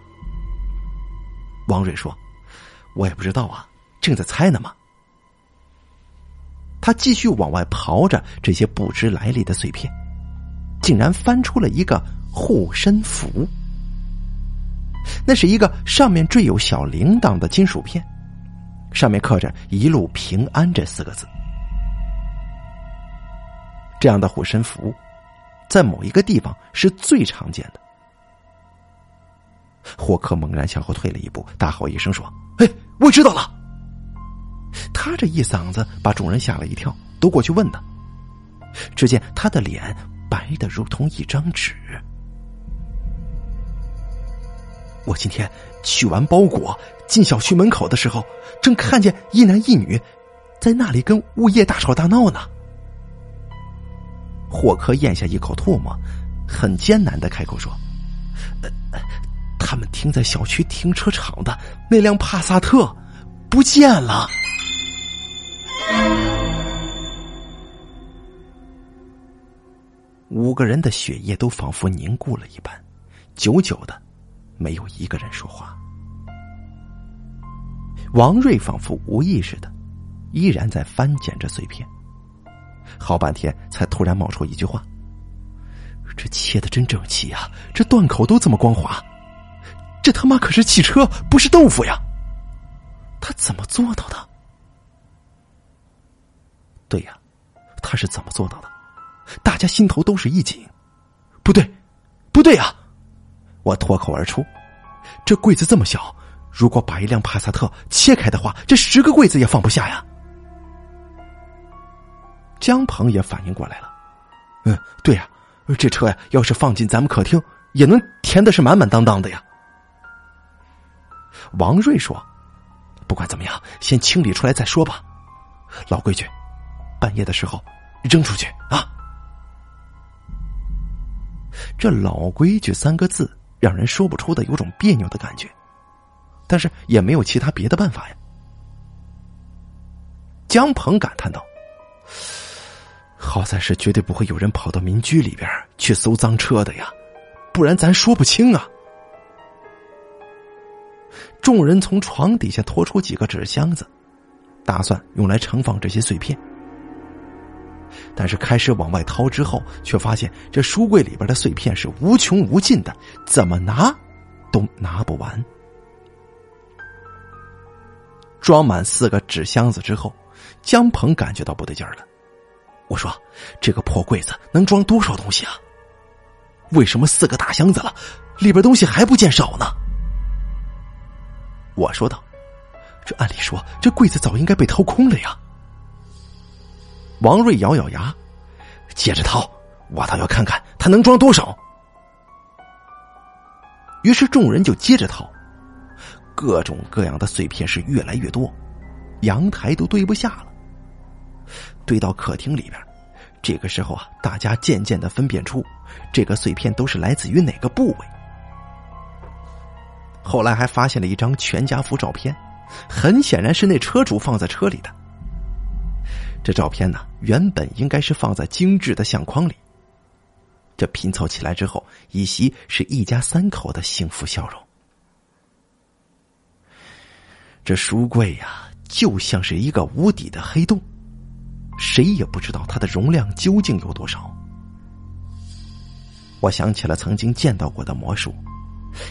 王瑞说：“我也不知道啊，正在猜呢嘛。”他继续往外刨着这些不知来历的碎片，竟然翻出了一个护身符。那是一个上面缀有小铃铛的金属片，上面刻着“一路平安”这四个字。这样的护身符，在某一个地方是最常见的。霍克猛然向后退了一步，大吼一声说：“哎，我知道了！”他这一嗓子把众人吓了一跳，都过去问他。只见他的脸白的如同一张纸。我今天取完包裹进小区门口的时候，正看见一男一女在那里跟物业大吵大闹呢。霍克咽下一口唾沫，很艰难的开口说：“呃，他们停在小区停车场的那辆帕萨特不见了。”五个人的血液都仿佛凝固了一般，久久的，没有一个人说话。王瑞仿佛无意识的，依然在翻捡着碎片。好半天，才突然冒出一句话：“这切的真整齐呀，这断口都这么光滑，这他妈可是汽车，不是豆腐呀！他怎么做到的？对呀，他是怎么做到的？大家心头都是一紧。不对，不对呀！我脱口而出：这柜子这么小，如果把一辆帕萨特切开的话，这十个柜子也放不下呀！”江鹏也反应过来了，嗯，对呀，这车呀，要是放进咱们客厅，也能填的是满满当当的呀。王瑞说：“不管怎么样，先清理出来再说吧。老规矩，半夜的时候扔出去啊。”这老规矩三个字让人说不出的有种别扭的感觉，但是也没有其他别的办法呀。江鹏感叹道：“好在是绝对不会有人跑到民居里边去搜赃车的呀，不然咱说不清啊。”众人从床底下拖出几个纸箱子，打算用来盛放这些碎片。但是开始往外掏之后，却发现这书柜里边的碎片是无穷无尽的，怎么拿都拿不完。装满四个纸箱子之后，江鹏感觉到不对劲儿了。我说：“这个破柜子能装多少东西啊？为什么四个大箱子了，里边东西还不见少呢？”我说道：“这按理说，这柜子早应该被掏空了呀。”王瑞咬咬牙，接着掏，我倒要看看他能装多少。于是众人就接着掏，各种各样的碎片是越来越多，阳台都堆不下了，堆到客厅里边。这个时候啊，大家渐渐的分辨出这个碎片都是来自于哪个部位。后来还发现了一张全家福照片，很显然是那车主放在车里的。这照片呢，原本应该是放在精致的相框里。这拼凑起来之后，依稀是一家三口的幸福笑容。这书柜呀，就像是一个无底的黑洞，谁也不知道它的容量究竟有多少。我想起了曾经见到过的魔术，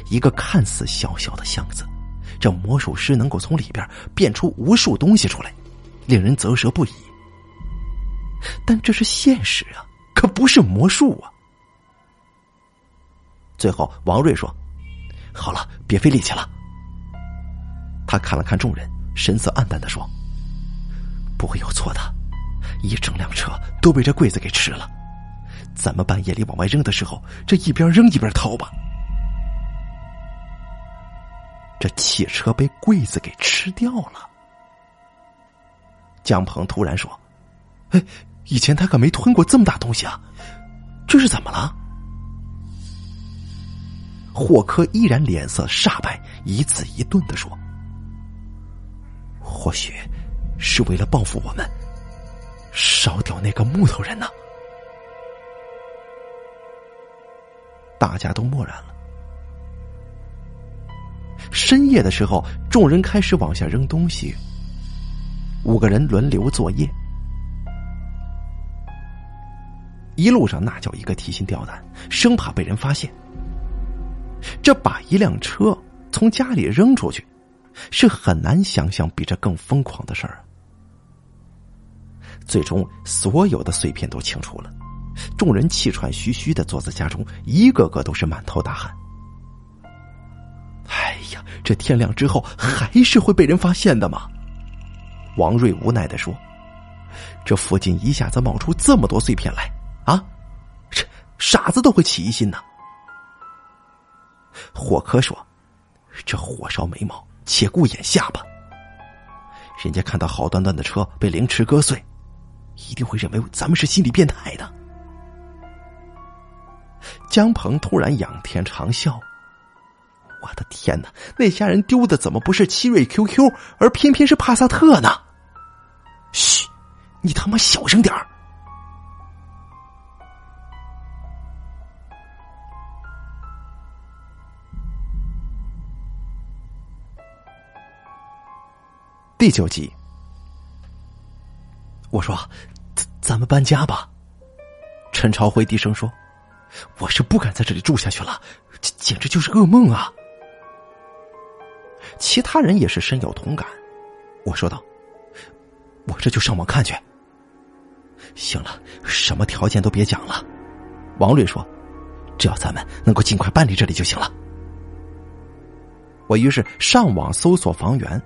一个看似小小的箱子，这魔术师能够从里边变出无数东西出来，令人啧舌不已。但这是现实啊，可不是魔术啊！最后，王瑞说：“好了，别费力气了。”他看了看众人，神色黯淡的说：“不会有错的，一整辆车都被这柜子给吃了。咱们半夜里往外扔的时候，这一边扔一边掏吧。这汽车被柜子给吃掉了。”江鹏突然说：“哎。”以前他可没吞过这么大东西啊，这是怎么了？霍科依然脸色煞白，一字一顿的说：“或许是为了报复我们，烧掉那个木头人呢。”大家都默然了。深夜的时候，众人开始往下扔东西，五个人轮流作业。一路上那叫一个提心吊胆，生怕被人发现。这把一辆车从家里扔出去，是很难想象比这更疯狂的事儿。最终，所有的碎片都清除了，众人气喘吁吁的坐在家中，一个个都是满头大汗。哎呀，这天亮之后还是会被人发现的吗？王瑞无奈的说：“这附近一下子冒出这么多碎片来。”啊，这傻子都会起疑心呢。霍科说：“这火烧眉毛，且顾眼下吧。人家看到好端端的车被凌迟割碎，一定会认为咱们是心理变态的。”江鹏突然仰天长啸：“我的天哪！那家人丢的怎么不是奇瑞 QQ，而偏偏是帕萨特呢？”嘘，你他妈小声点儿。第九集，我说：“咱咱们搬家吧。”陈朝辉低声说：“我是不敢在这里住下去了，简直就是噩梦啊！”其他人也是深有同感。我说道：“我这就上网看去。”行了，什么条件都别讲了。王瑞说：“只要咱们能够尽快搬离这里就行了。”我于是上网搜索房源。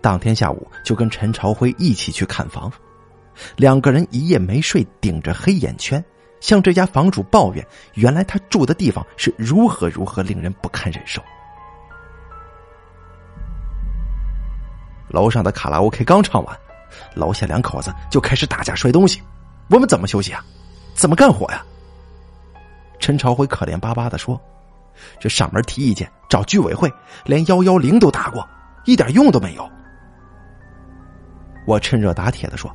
当天下午就跟陈朝辉一起去看房，两个人一夜没睡，顶着黑眼圈，向这家房主抱怨，原来他住的地方是如何如何令人不堪忍受。楼上的卡拉 OK 刚唱完，楼下两口子就开始打架摔东西。我们怎么休息啊？怎么干活呀？陈朝辉可怜巴巴的说：“这上门提意见，找居委会，连幺幺零都打过，一点用都没有。”我趁热打铁的说：“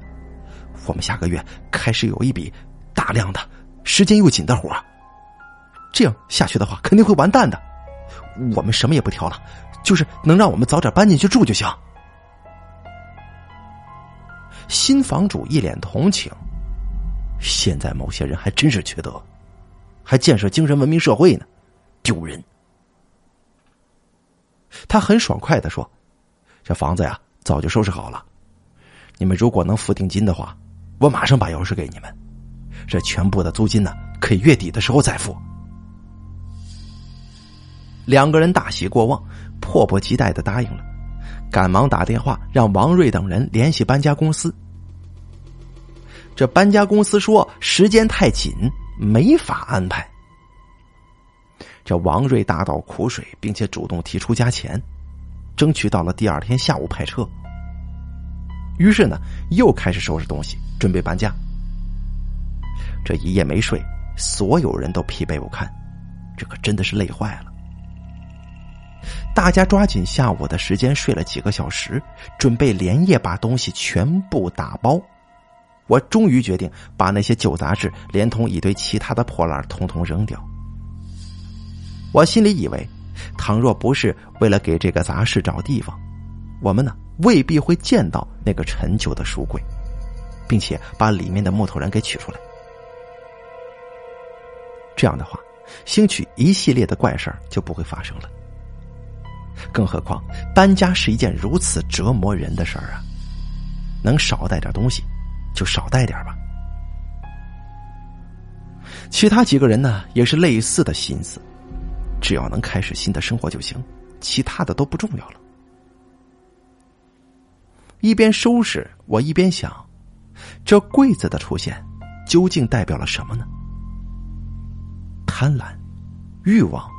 我们下个月开始有一笔大量的、时间又紧的活这样下去的话肯定会完蛋的。我们什么也不挑了，就是能让我们早点搬进去住就行。”新房主一脸同情。现在某些人还真是缺德，还建设精神文明社会呢，丢人。他很爽快的说：“这房子呀，早就收拾好了。你们如果能付定金的话，我马上把钥匙给你们。这全部的租金呢，可以月底的时候再付。”两个人大喜过望，迫不及待的答应了，赶忙打电话让王瑞等人联系搬家公司。这搬家公司说时间太紧，没法安排。这王瑞大倒苦水，并且主动提出加钱，争取到了第二天下午派车。于是呢，又开始收拾东西，准备搬家。这一夜没睡，所有人都疲惫不堪，这可真的是累坏了。大家抓紧下午的时间睡了几个小时，准备连夜把东西全部打包。我终于决定把那些旧杂志连同一堆其他的破烂统统扔掉。我心里以为，倘若不是为了给这个杂事找地方，我们呢未必会见到那个陈旧的书柜，并且把里面的木头人给取出来。这样的话，兴许一系列的怪事就不会发生了。更何况，搬家是一件如此折磨人的事儿啊，能少带点东西。就少带点吧。其他几个人呢，也是类似的心思，只要能开始新的生活就行，其他的都不重要了。一边收拾，我一边想，这柜子的出现究竟代表了什么呢？贪婪、欲望、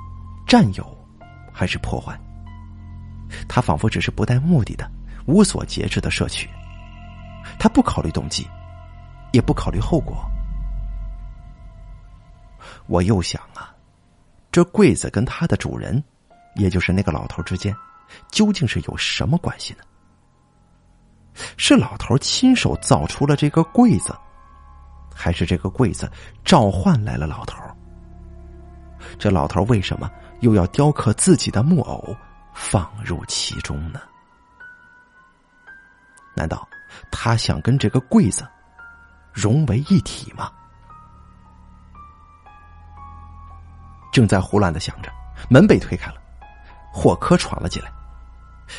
占有，还是破坏？他仿佛只是不带目的的、无所节制的摄取。他不考虑动机，也不考虑后果。我又想啊，这柜子跟他的主人，也就是那个老头之间，究竟是有什么关系呢？是老头亲手造出了这个柜子，还是这个柜子召唤来了老头？这老头为什么又要雕刻自己的木偶放入其中呢？难道？他想跟这个柜子融为一体吗？正在胡乱的想着，门被推开了，霍科闯了进来。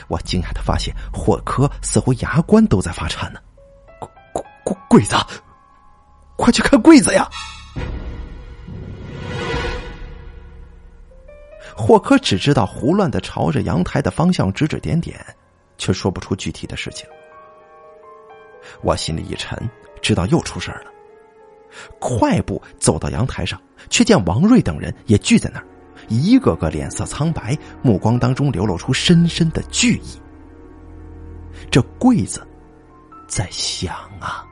我惊讶的发现，霍科似乎牙关都在发颤呢。柜柜柜子，快去看柜子呀！霍科只知道胡乱的朝着阳台的方向指指点点，却说不出具体的事情。我心里一沉，知道又出事了。快步走到阳台上，却见王瑞等人也聚在那儿，一个个脸色苍白，目光当中流露出深深的惧意。这柜子在想啊。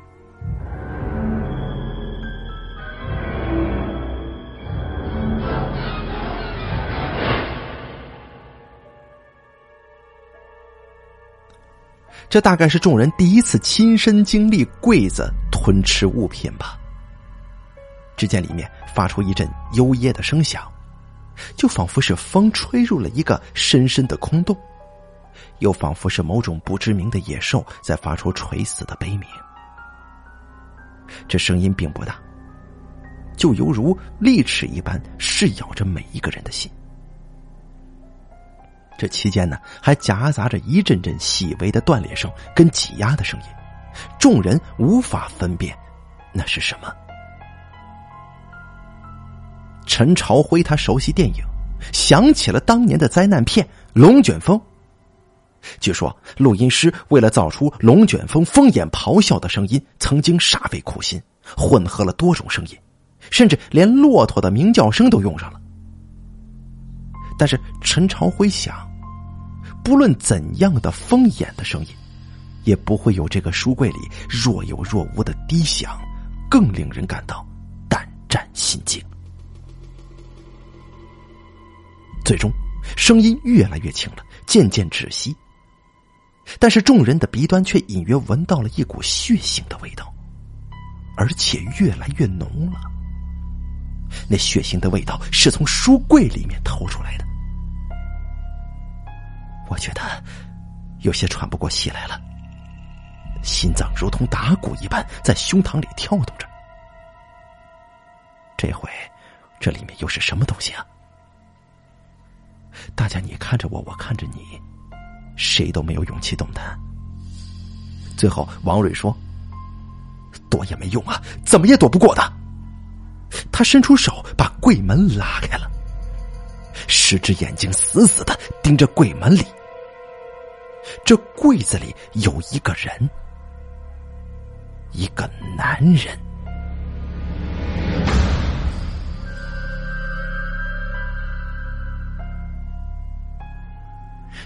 这大概是众人第一次亲身经历柜子吞吃物品吧。只见里面发出一阵幽咽的声响，就仿佛是风吹入了一个深深的空洞，又仿佛是某种不知名的野兽在发出垂死的悲鸣。这声音并不大，就犹如利齿一般噬咬着每一个人的心。这期间呢，还夹杂着一阵阵细微的断裂声跟挤压的声音，众人无法分辨那是什么。陈朝辉他熟悉电影，想起了当年的灾难片《龙卷风》。据说录音师为了造出龙卷风疯眼咆哮的声音，曾经煞费苦心，混合了多种声音，甚至连骆驼的鸣叫声都用上了。但是陈朝辉想，不论怎样的疯眼的声音，也不会有这个书柜里若有若无的低响，更令人感到胆战心惊。最终，声音越来越轻了，渐渐止息。但是众人的鼻端却隐约闻到了一股血腥的味道，而且越来越浓了。那血腥的味道是从书柜里面透出来的。我觉得有些喘不过气来了，心脏如同打鼓一般在胸膛里跳动着。这回这里面又是什么东西啊？大家你看着我，我看着你，谁都没有勇气动弹。最后，王瑞说：“躲也没用啊，怎么也躲不过的。”他伸出手把柜门拉开了，十只眼睛死死的盯着柜门里。这柜子里有一个人，一个男人，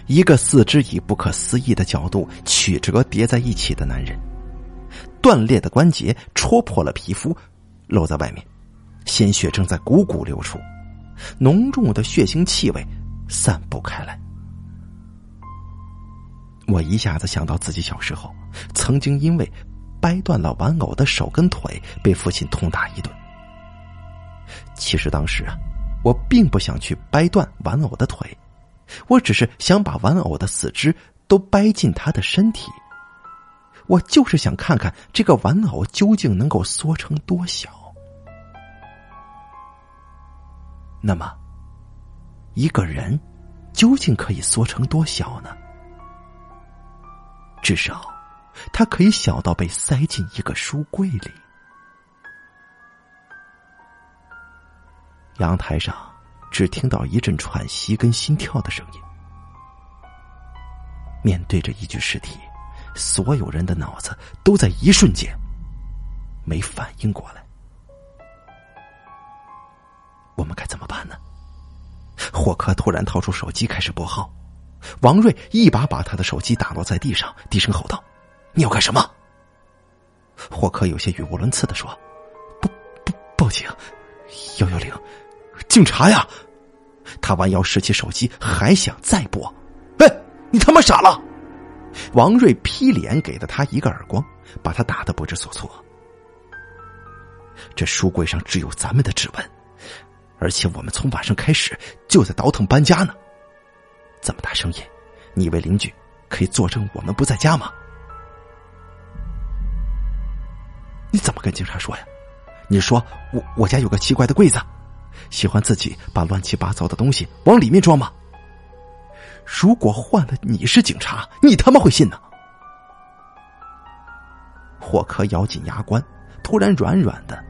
一个四肢以不可思议的角度曲折叠在一起的男人，断裂的关节戳破了皮肤，露在外面，鲜血正在汩汩流出，浓重的血腥气味散布开来。我一下子想到自己小时候，曾经因为掰断了玩偶的手跟腿，被父亲痛打一顿。其实当时啊，我并不想去掰断玩偶的腿，我只是想把玩偶的四肢都掰进他的身体。我就是想看看这个玩偶究竟能够缩成多小。那么，一个人究竟可以缩成多小呢？至少，它可以小到被塞进一个书柜里。阳台上只听到一阵喘息跟心跳的声音。面对着一具尸体，所有人的脑子都在一瞬间没反应过来。我们该怎么办呢？霍克突然掏出手机，开始拨号。王瑞一把把他的手机打落在地上，低声吼道：“你要干什么？”霍克有些语无伦次的说：“不不报警，幺幺零，警察呀！”他弯腰拾起手机，还想再拨。“哎，你他妈傻了！”王瑞劈脸给了他一个耳光，把他打得不知所措。这书柜上只有咱们的指纹，而且我们从晚上开始就在倒腾搬家呢。这么大声音，你以为邻居可以作证我们不在家吗？你怎么跟警察说呀？你说我我家有个奇怪的柜子，喜欢自己把乱七八糟的东西往里面装吗？如果换了你是警察，你他妈会信呢？霍克咬紧牙关，突然软软的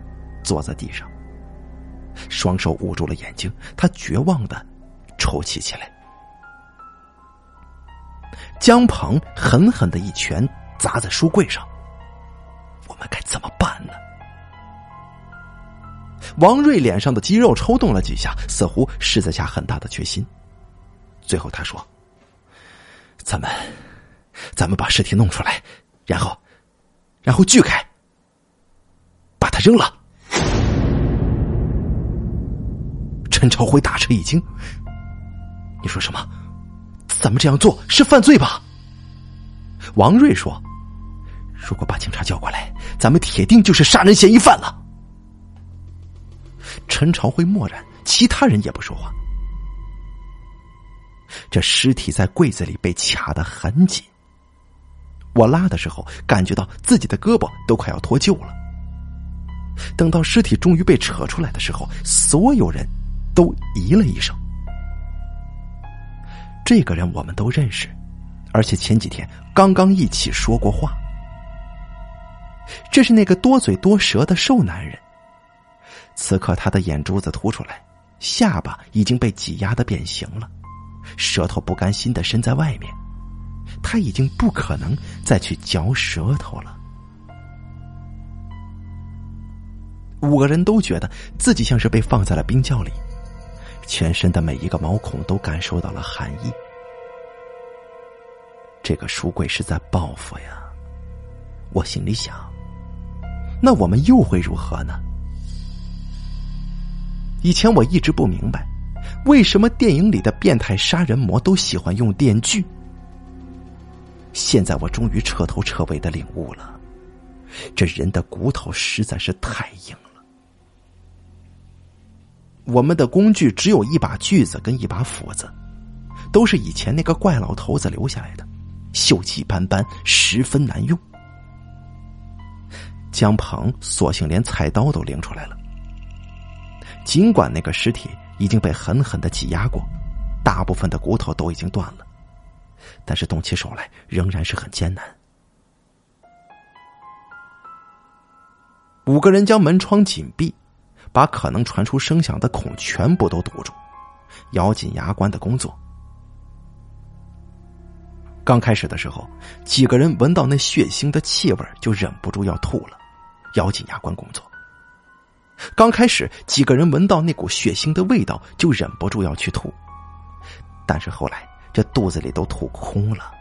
坐在地上，双手捂住了眼睛，他绝望的抽泣起来。江鹏狠狠的一拳砸在书柜上。我们该怎么办呢？王瑞脸上的肌肉抽动了几下，似乎是在下很大的决心。最后他说：“咱们，咱们把尸体弄出来，然后，然后锯开，把它扔了。”陈朝辉大吃一惊：“你说什么？”咱们这样做是犯罪吧？王瑞说：“如果把警察叫过来，咱们铁定就是杀人嫌疑犯了。”陈朝辉默然，其他人也不说话。这尸体在柜子里被卡得很紧，我拉的时候感觉到自己的胳膊都快要脱臼了。等到尸体终于被扯出来的时候，所有人都咦了一声。这个人我们都认识，而且前几天刚刚一起说过话。这是那个多嘴多舌的瘦男人。此刻他的眼珠子凸出来，下巴已经被挤压的变形了，舌头不甘心的伸在外面，他已经不可能再去嚼舌头了。五个人都觉得自己像是被放在了冰窖里，全身的每一个毛孔都感受到了寒意。这个书柜是在报复呀！我心里想，那我们又会如何呢？以前我一直不明白，为什么电影里的变态杀人魔都喜欢用电锯。现在我终于彻头彻尾的领悟了，这人的骨头实在是太硬了。我们的工具只有一把锯子跟一把斧子，都是以前那个怪老头子留下来的，锈迹斑斑，十分难用。江鹏索性连菜刀都拎出来了。尽管那个尸体已经被狠狠的挤压过，大部分的骨头都已经断了，但是动起手来仍然是很艰难。五个人将门窗紧闭，把可能传出声响的孔全部都堵住，咬紧牙关的工作。刚开始的时候，几个人闻到那血腥的气味就忍不住要吐了，咬紧牙关工作。刚开始，几个人闻到那股血腥的味道，就忍不住要去吐。但是后来，这肚子里都吐空了，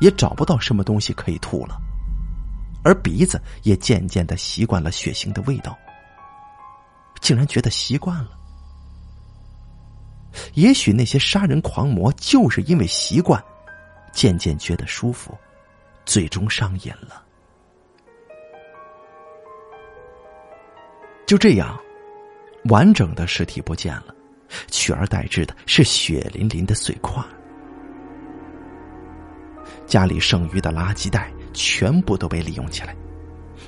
也找不到什么东西可以吐了，而鼻子也渐渐的习惯了血腥的味道，竟然觉得习惯了。也许那些杀人狂魔就是因为习惯，渐渐觉得舒服，最终上瘾了。就这样，完整的尸体不见了，取而代之的是血淋淋的碎块。家里剩余的垃圾袋全部都被利用起来，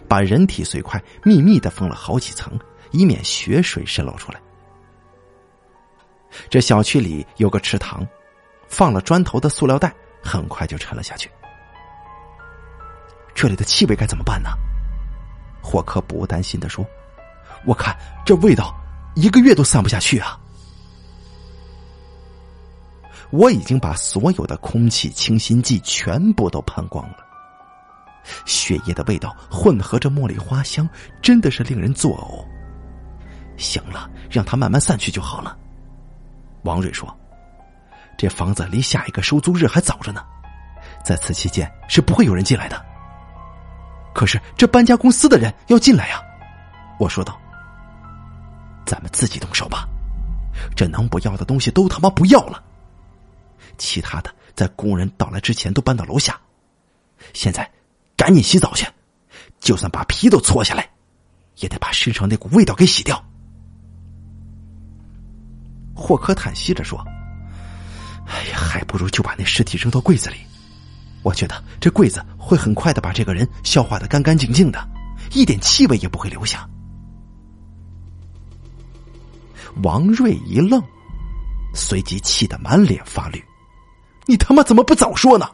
把人体碎块秘密的封了好几层，以免血水渗漏出来。这小区里有个池塘，放了砖头的塑料袋很快就沉了下去。这里的气味该怎么办呢？霍克不担心的说。我看这味道，一个月都散不下去啊！我已经把所有的空气清新剂全部都喷光了，血液的味道混合着茉莉花香，真的是令人作呕。行了，让它慢慢散去就好了。王瑞说：“这房子离下一个收租日还早着呢，在此期间是不会有人进来的。可是这搬家公司的人要进来呀。”我说道。咱们自己动手吧，这能不要的东西都他妈不要了。其他的在工人到来之前都搬到楼下。现在赶紧洗澡去，就算把皮都搓下来，也得把身上那股味道给洗掉。霍克叹息着说：“哎呀，还不如就把那尸体扔到柜子里。我觉得这柜子会很快的把这个人消化的干干净净的，一点气味也不会留下。”王瑞一愣，随即气得满脸发绿：“你他妈怎么不早说呢？”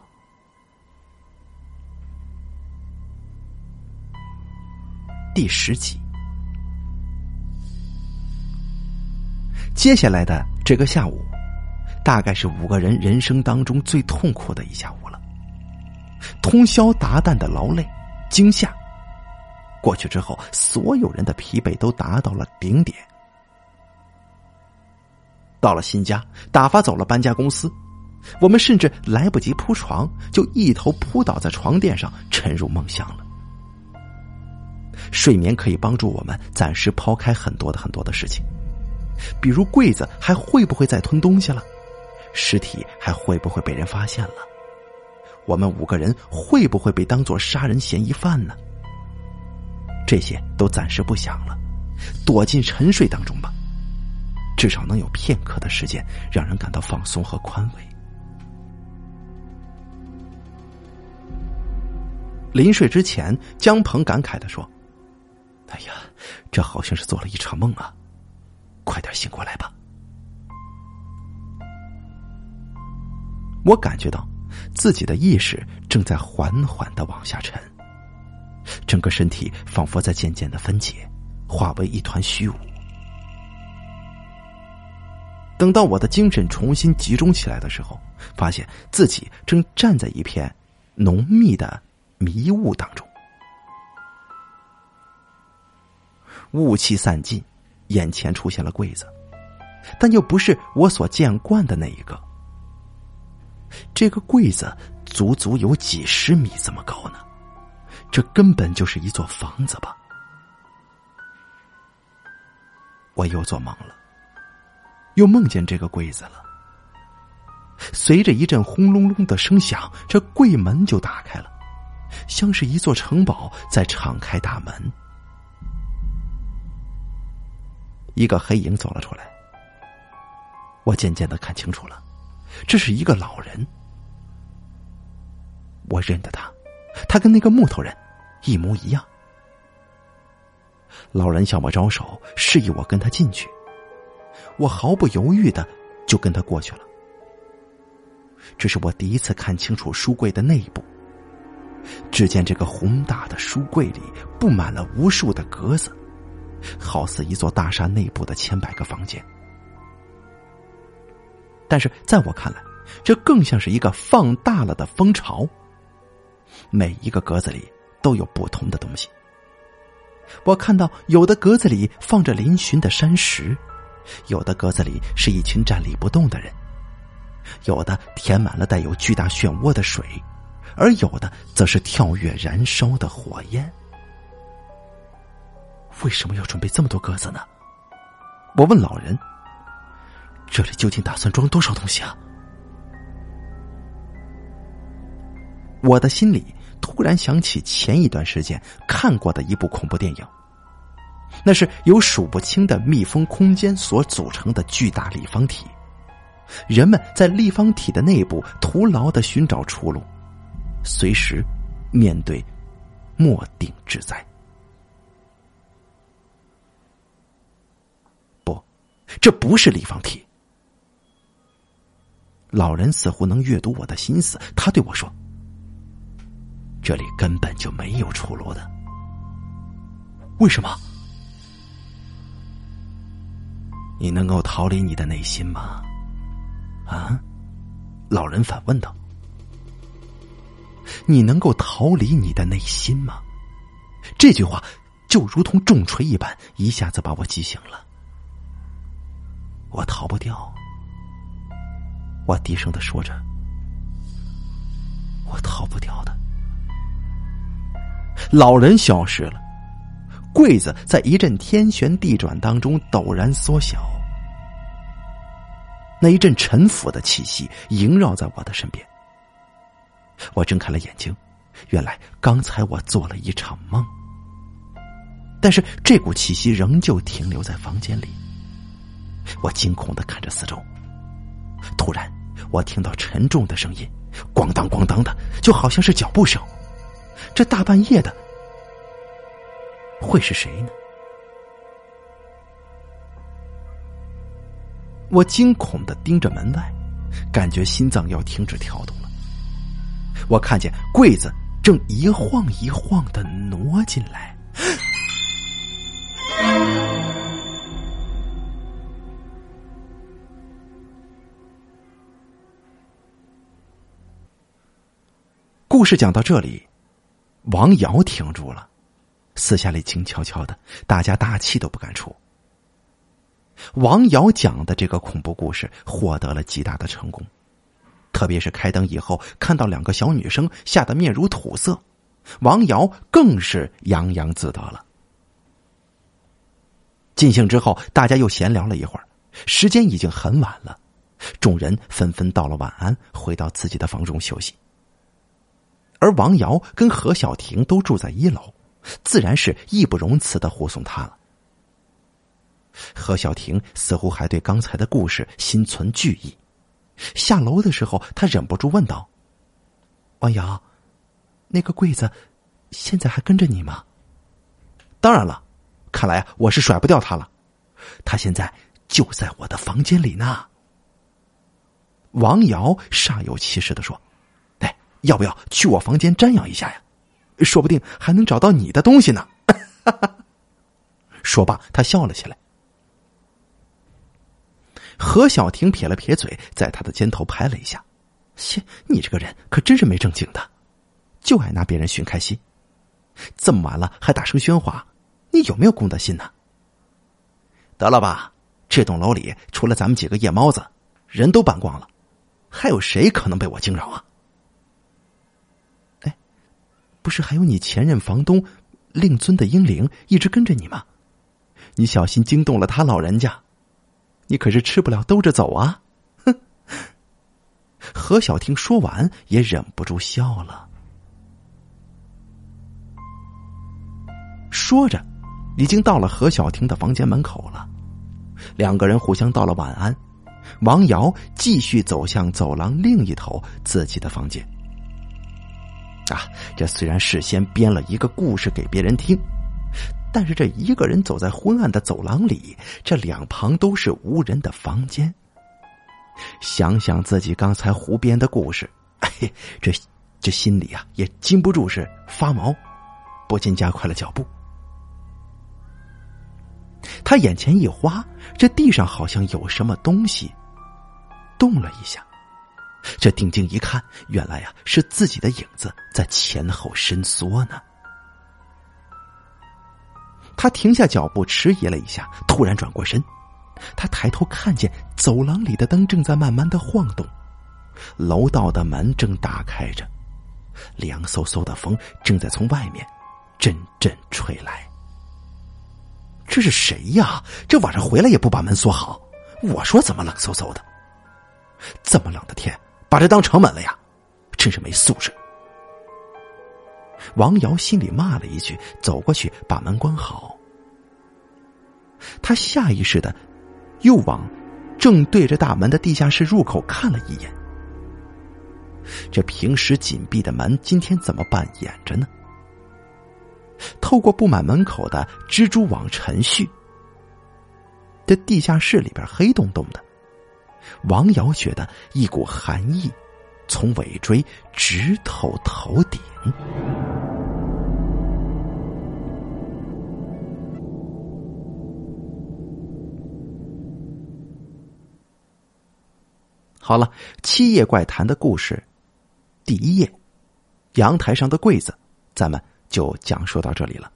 第十集，接下来的这个下午，大概是五个人人生当中最痛苦的一下午了。通宵达旦的劳累、惊吓，过去之后，所有人的疲惫都达到了顶点。到了新家，打发走了搬家公司，我们甚至来不及铺床，就一头扑倒在床垫上，沉入梦乡了。睡眠可以帮助我们暂时抛开很多的很多的事情，比如柜子还会不会再吞东西了，尸体还会不会被人发现了，我们五个人会不会被当做杀人嫌疑犯呢？这些都暂时不想了，躲进沉睡当中吧。至少能有片刻的时间，让人感到放松和宽慰。临睡之前，江鹏感慨的说：“哎呀，这好像是做了一场梦啊！快点醒过来吧。”我感觉到自己的意识正在缓缓的往下沉，整个身体仿佛在渐渐的分解，化为一团虚无。等到我的精神重新集中起来的时候，发现自己正站在一片浓密的迷雾当中。雾气散尽，眼前出现了柜子，但又不是我所见惯的那一个。这个柜子足足有几十米这么高呢，这根本就是一座房子吧？我又做梦了，又梦见这个柜子了。随着一阵轰隆隆的声响，这柜门就打开了，像是一座城堡在敞开大门。一个黑影走了出来，我渐渐的看清楚了，这是一个老人。我认得他，他跟那个木头人一模一样。老人向我招手，示意我跟他进去。我毫不犹豫的就跟他过去了。这是我第一次看清楚书柜的内部。只见这个宏大的书柜里布满了无数的格子，好似一座大厦内部的千百个房间。但是在我看来，这更像是一个放大了的蜂巢。每一个格子里都有不同的东西。我看到有的格子里放着嶙峋的山石，有的格子里是一群站立不动的人，有的填满了带有巨大漩涡的水，而有的则是跳跃燃烧的火焰。为什么要准备这么多格子呢？我问老人：“这里究竟打算装多少东西啊？”我的心里。突然想起前一段时间看过的一部恐怖电影，那是由数不清的密封空间所组成的巨大立方体，人们在立方体的内部徒劳的寻找出路，随时面对末定之灾。不，这不是立方体。老人似乎能阅读我的心思，他对我说。这里根本就没有出路的。为什么？你能够逃离你的内心吗？啊？老人反问道。你能够逃离你的内心吗？这句话就如同重锤一般，一下子把我击醒了。我逃不掉。我低声的说着。我逃不掉的。老人消失了，柜子在一阵天旋地转当中陡然缩小，那一阵沉腐的气息萦绕在我的身边。我睁开了眼睛，原来刚才我做了一场梦，但是这股气息仍旧停留在房间里。我惊恐的看着四周，突然我听到沉重的声音，咣当咣当的，就好像是脚步声。这大半夜的，会是谁呢？我惊恐的盯着门外，感觉心脏要停止跳动了。我看见柜子正一晃一晃的挪进来。故事讲到这里。王瑶停住了，私下里静悄悄的，大家大气都不敢出。王瑶讲的这个恐怖故事获得了极大的成功，特别是开灯以后看到两个小女生吓得面如土色，王瑶更是洋洋自得了。尽兴之后，大家又闲聊了一会儿，时间已经很晚了，众人纷纷道了晚安，回到自己的房中休息。而王瑶跟何小婷都住在一楼，自然是义不容辞的护送她了。何小婷似乎还对刚才的故事心存惧意，下楼的时候，他忍不住问道：“王瑶，那个柜子现在还跟着你吗？”“当然了，看来我是甩不掉他了。他现在就在我的房间里呢。”王瑶煞有其事的说。哎要不要去我房间瞻仰一下呀？说不定还能找到你的东西呢。[laughs] 说罢，他笑了起来。何小婷撇了撇嘴，在他的肩头拍了一下：“切，你这个人可真是没正经的，就爱拿别人寻开心。这么晚了还大声喧哗，你有没有公德心呢？得了吧，这栋楼里除了咱们几个夜猫子，人都搬光了，还有谁可能被我惊扰啊？哎，不是还有你前任房东令尊的英灵一直跟着你吗？你小心惊动了他老人家，你可是吃不了兜着走啊！哼。[laughs] 何小婷说完也忍不住笑了。说着，已经到了何小婷的房间门口了。两个人互相道了晚安，王瑶继续走向走廊另一头自己的房间。啊，这虽然事先编了一个故事给别人听，但是这一个人走在昏暗的走廊里，这两旁都是无人的房间。想想自己刚才胡编的故事，哎，这这心里啊也禁不住是发毛，不禁加快了脚步。他眼前一花，这地上好像有什么东西动了一下。这定睛一看，原来呀是自己的影子在前后伸缩呢。他停下脚步，迟疑了一下，突然转过身。他抬头看见走廊里的灯正在慢慢的晃动，楼道的门正打开着，凉飕飕的风正在从外面阵阵吹来。这是谁呀？这晚上回来也不把门锁好。我说怎么冷飕飕的？这么冷的天，把这当城门了呀？真是没素质！王瑶心里骂了一句，走过去把门关好。他下意识的。又往正对着大门的地下室入口看了一眼，这平时紧闭的门今天怎么半掩着呢？透过布满门口的蜘蛛网程序，这地下室里边黑洞洞的。王瑶觉得一股寒意从尾椎直透头顶。好了，七夜怪谈的故事，第一页，阳台上的柜子，咱们就讲述到这里了。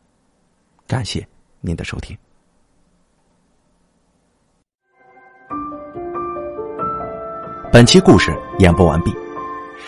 感谢您的收听。本期故事演播完毕。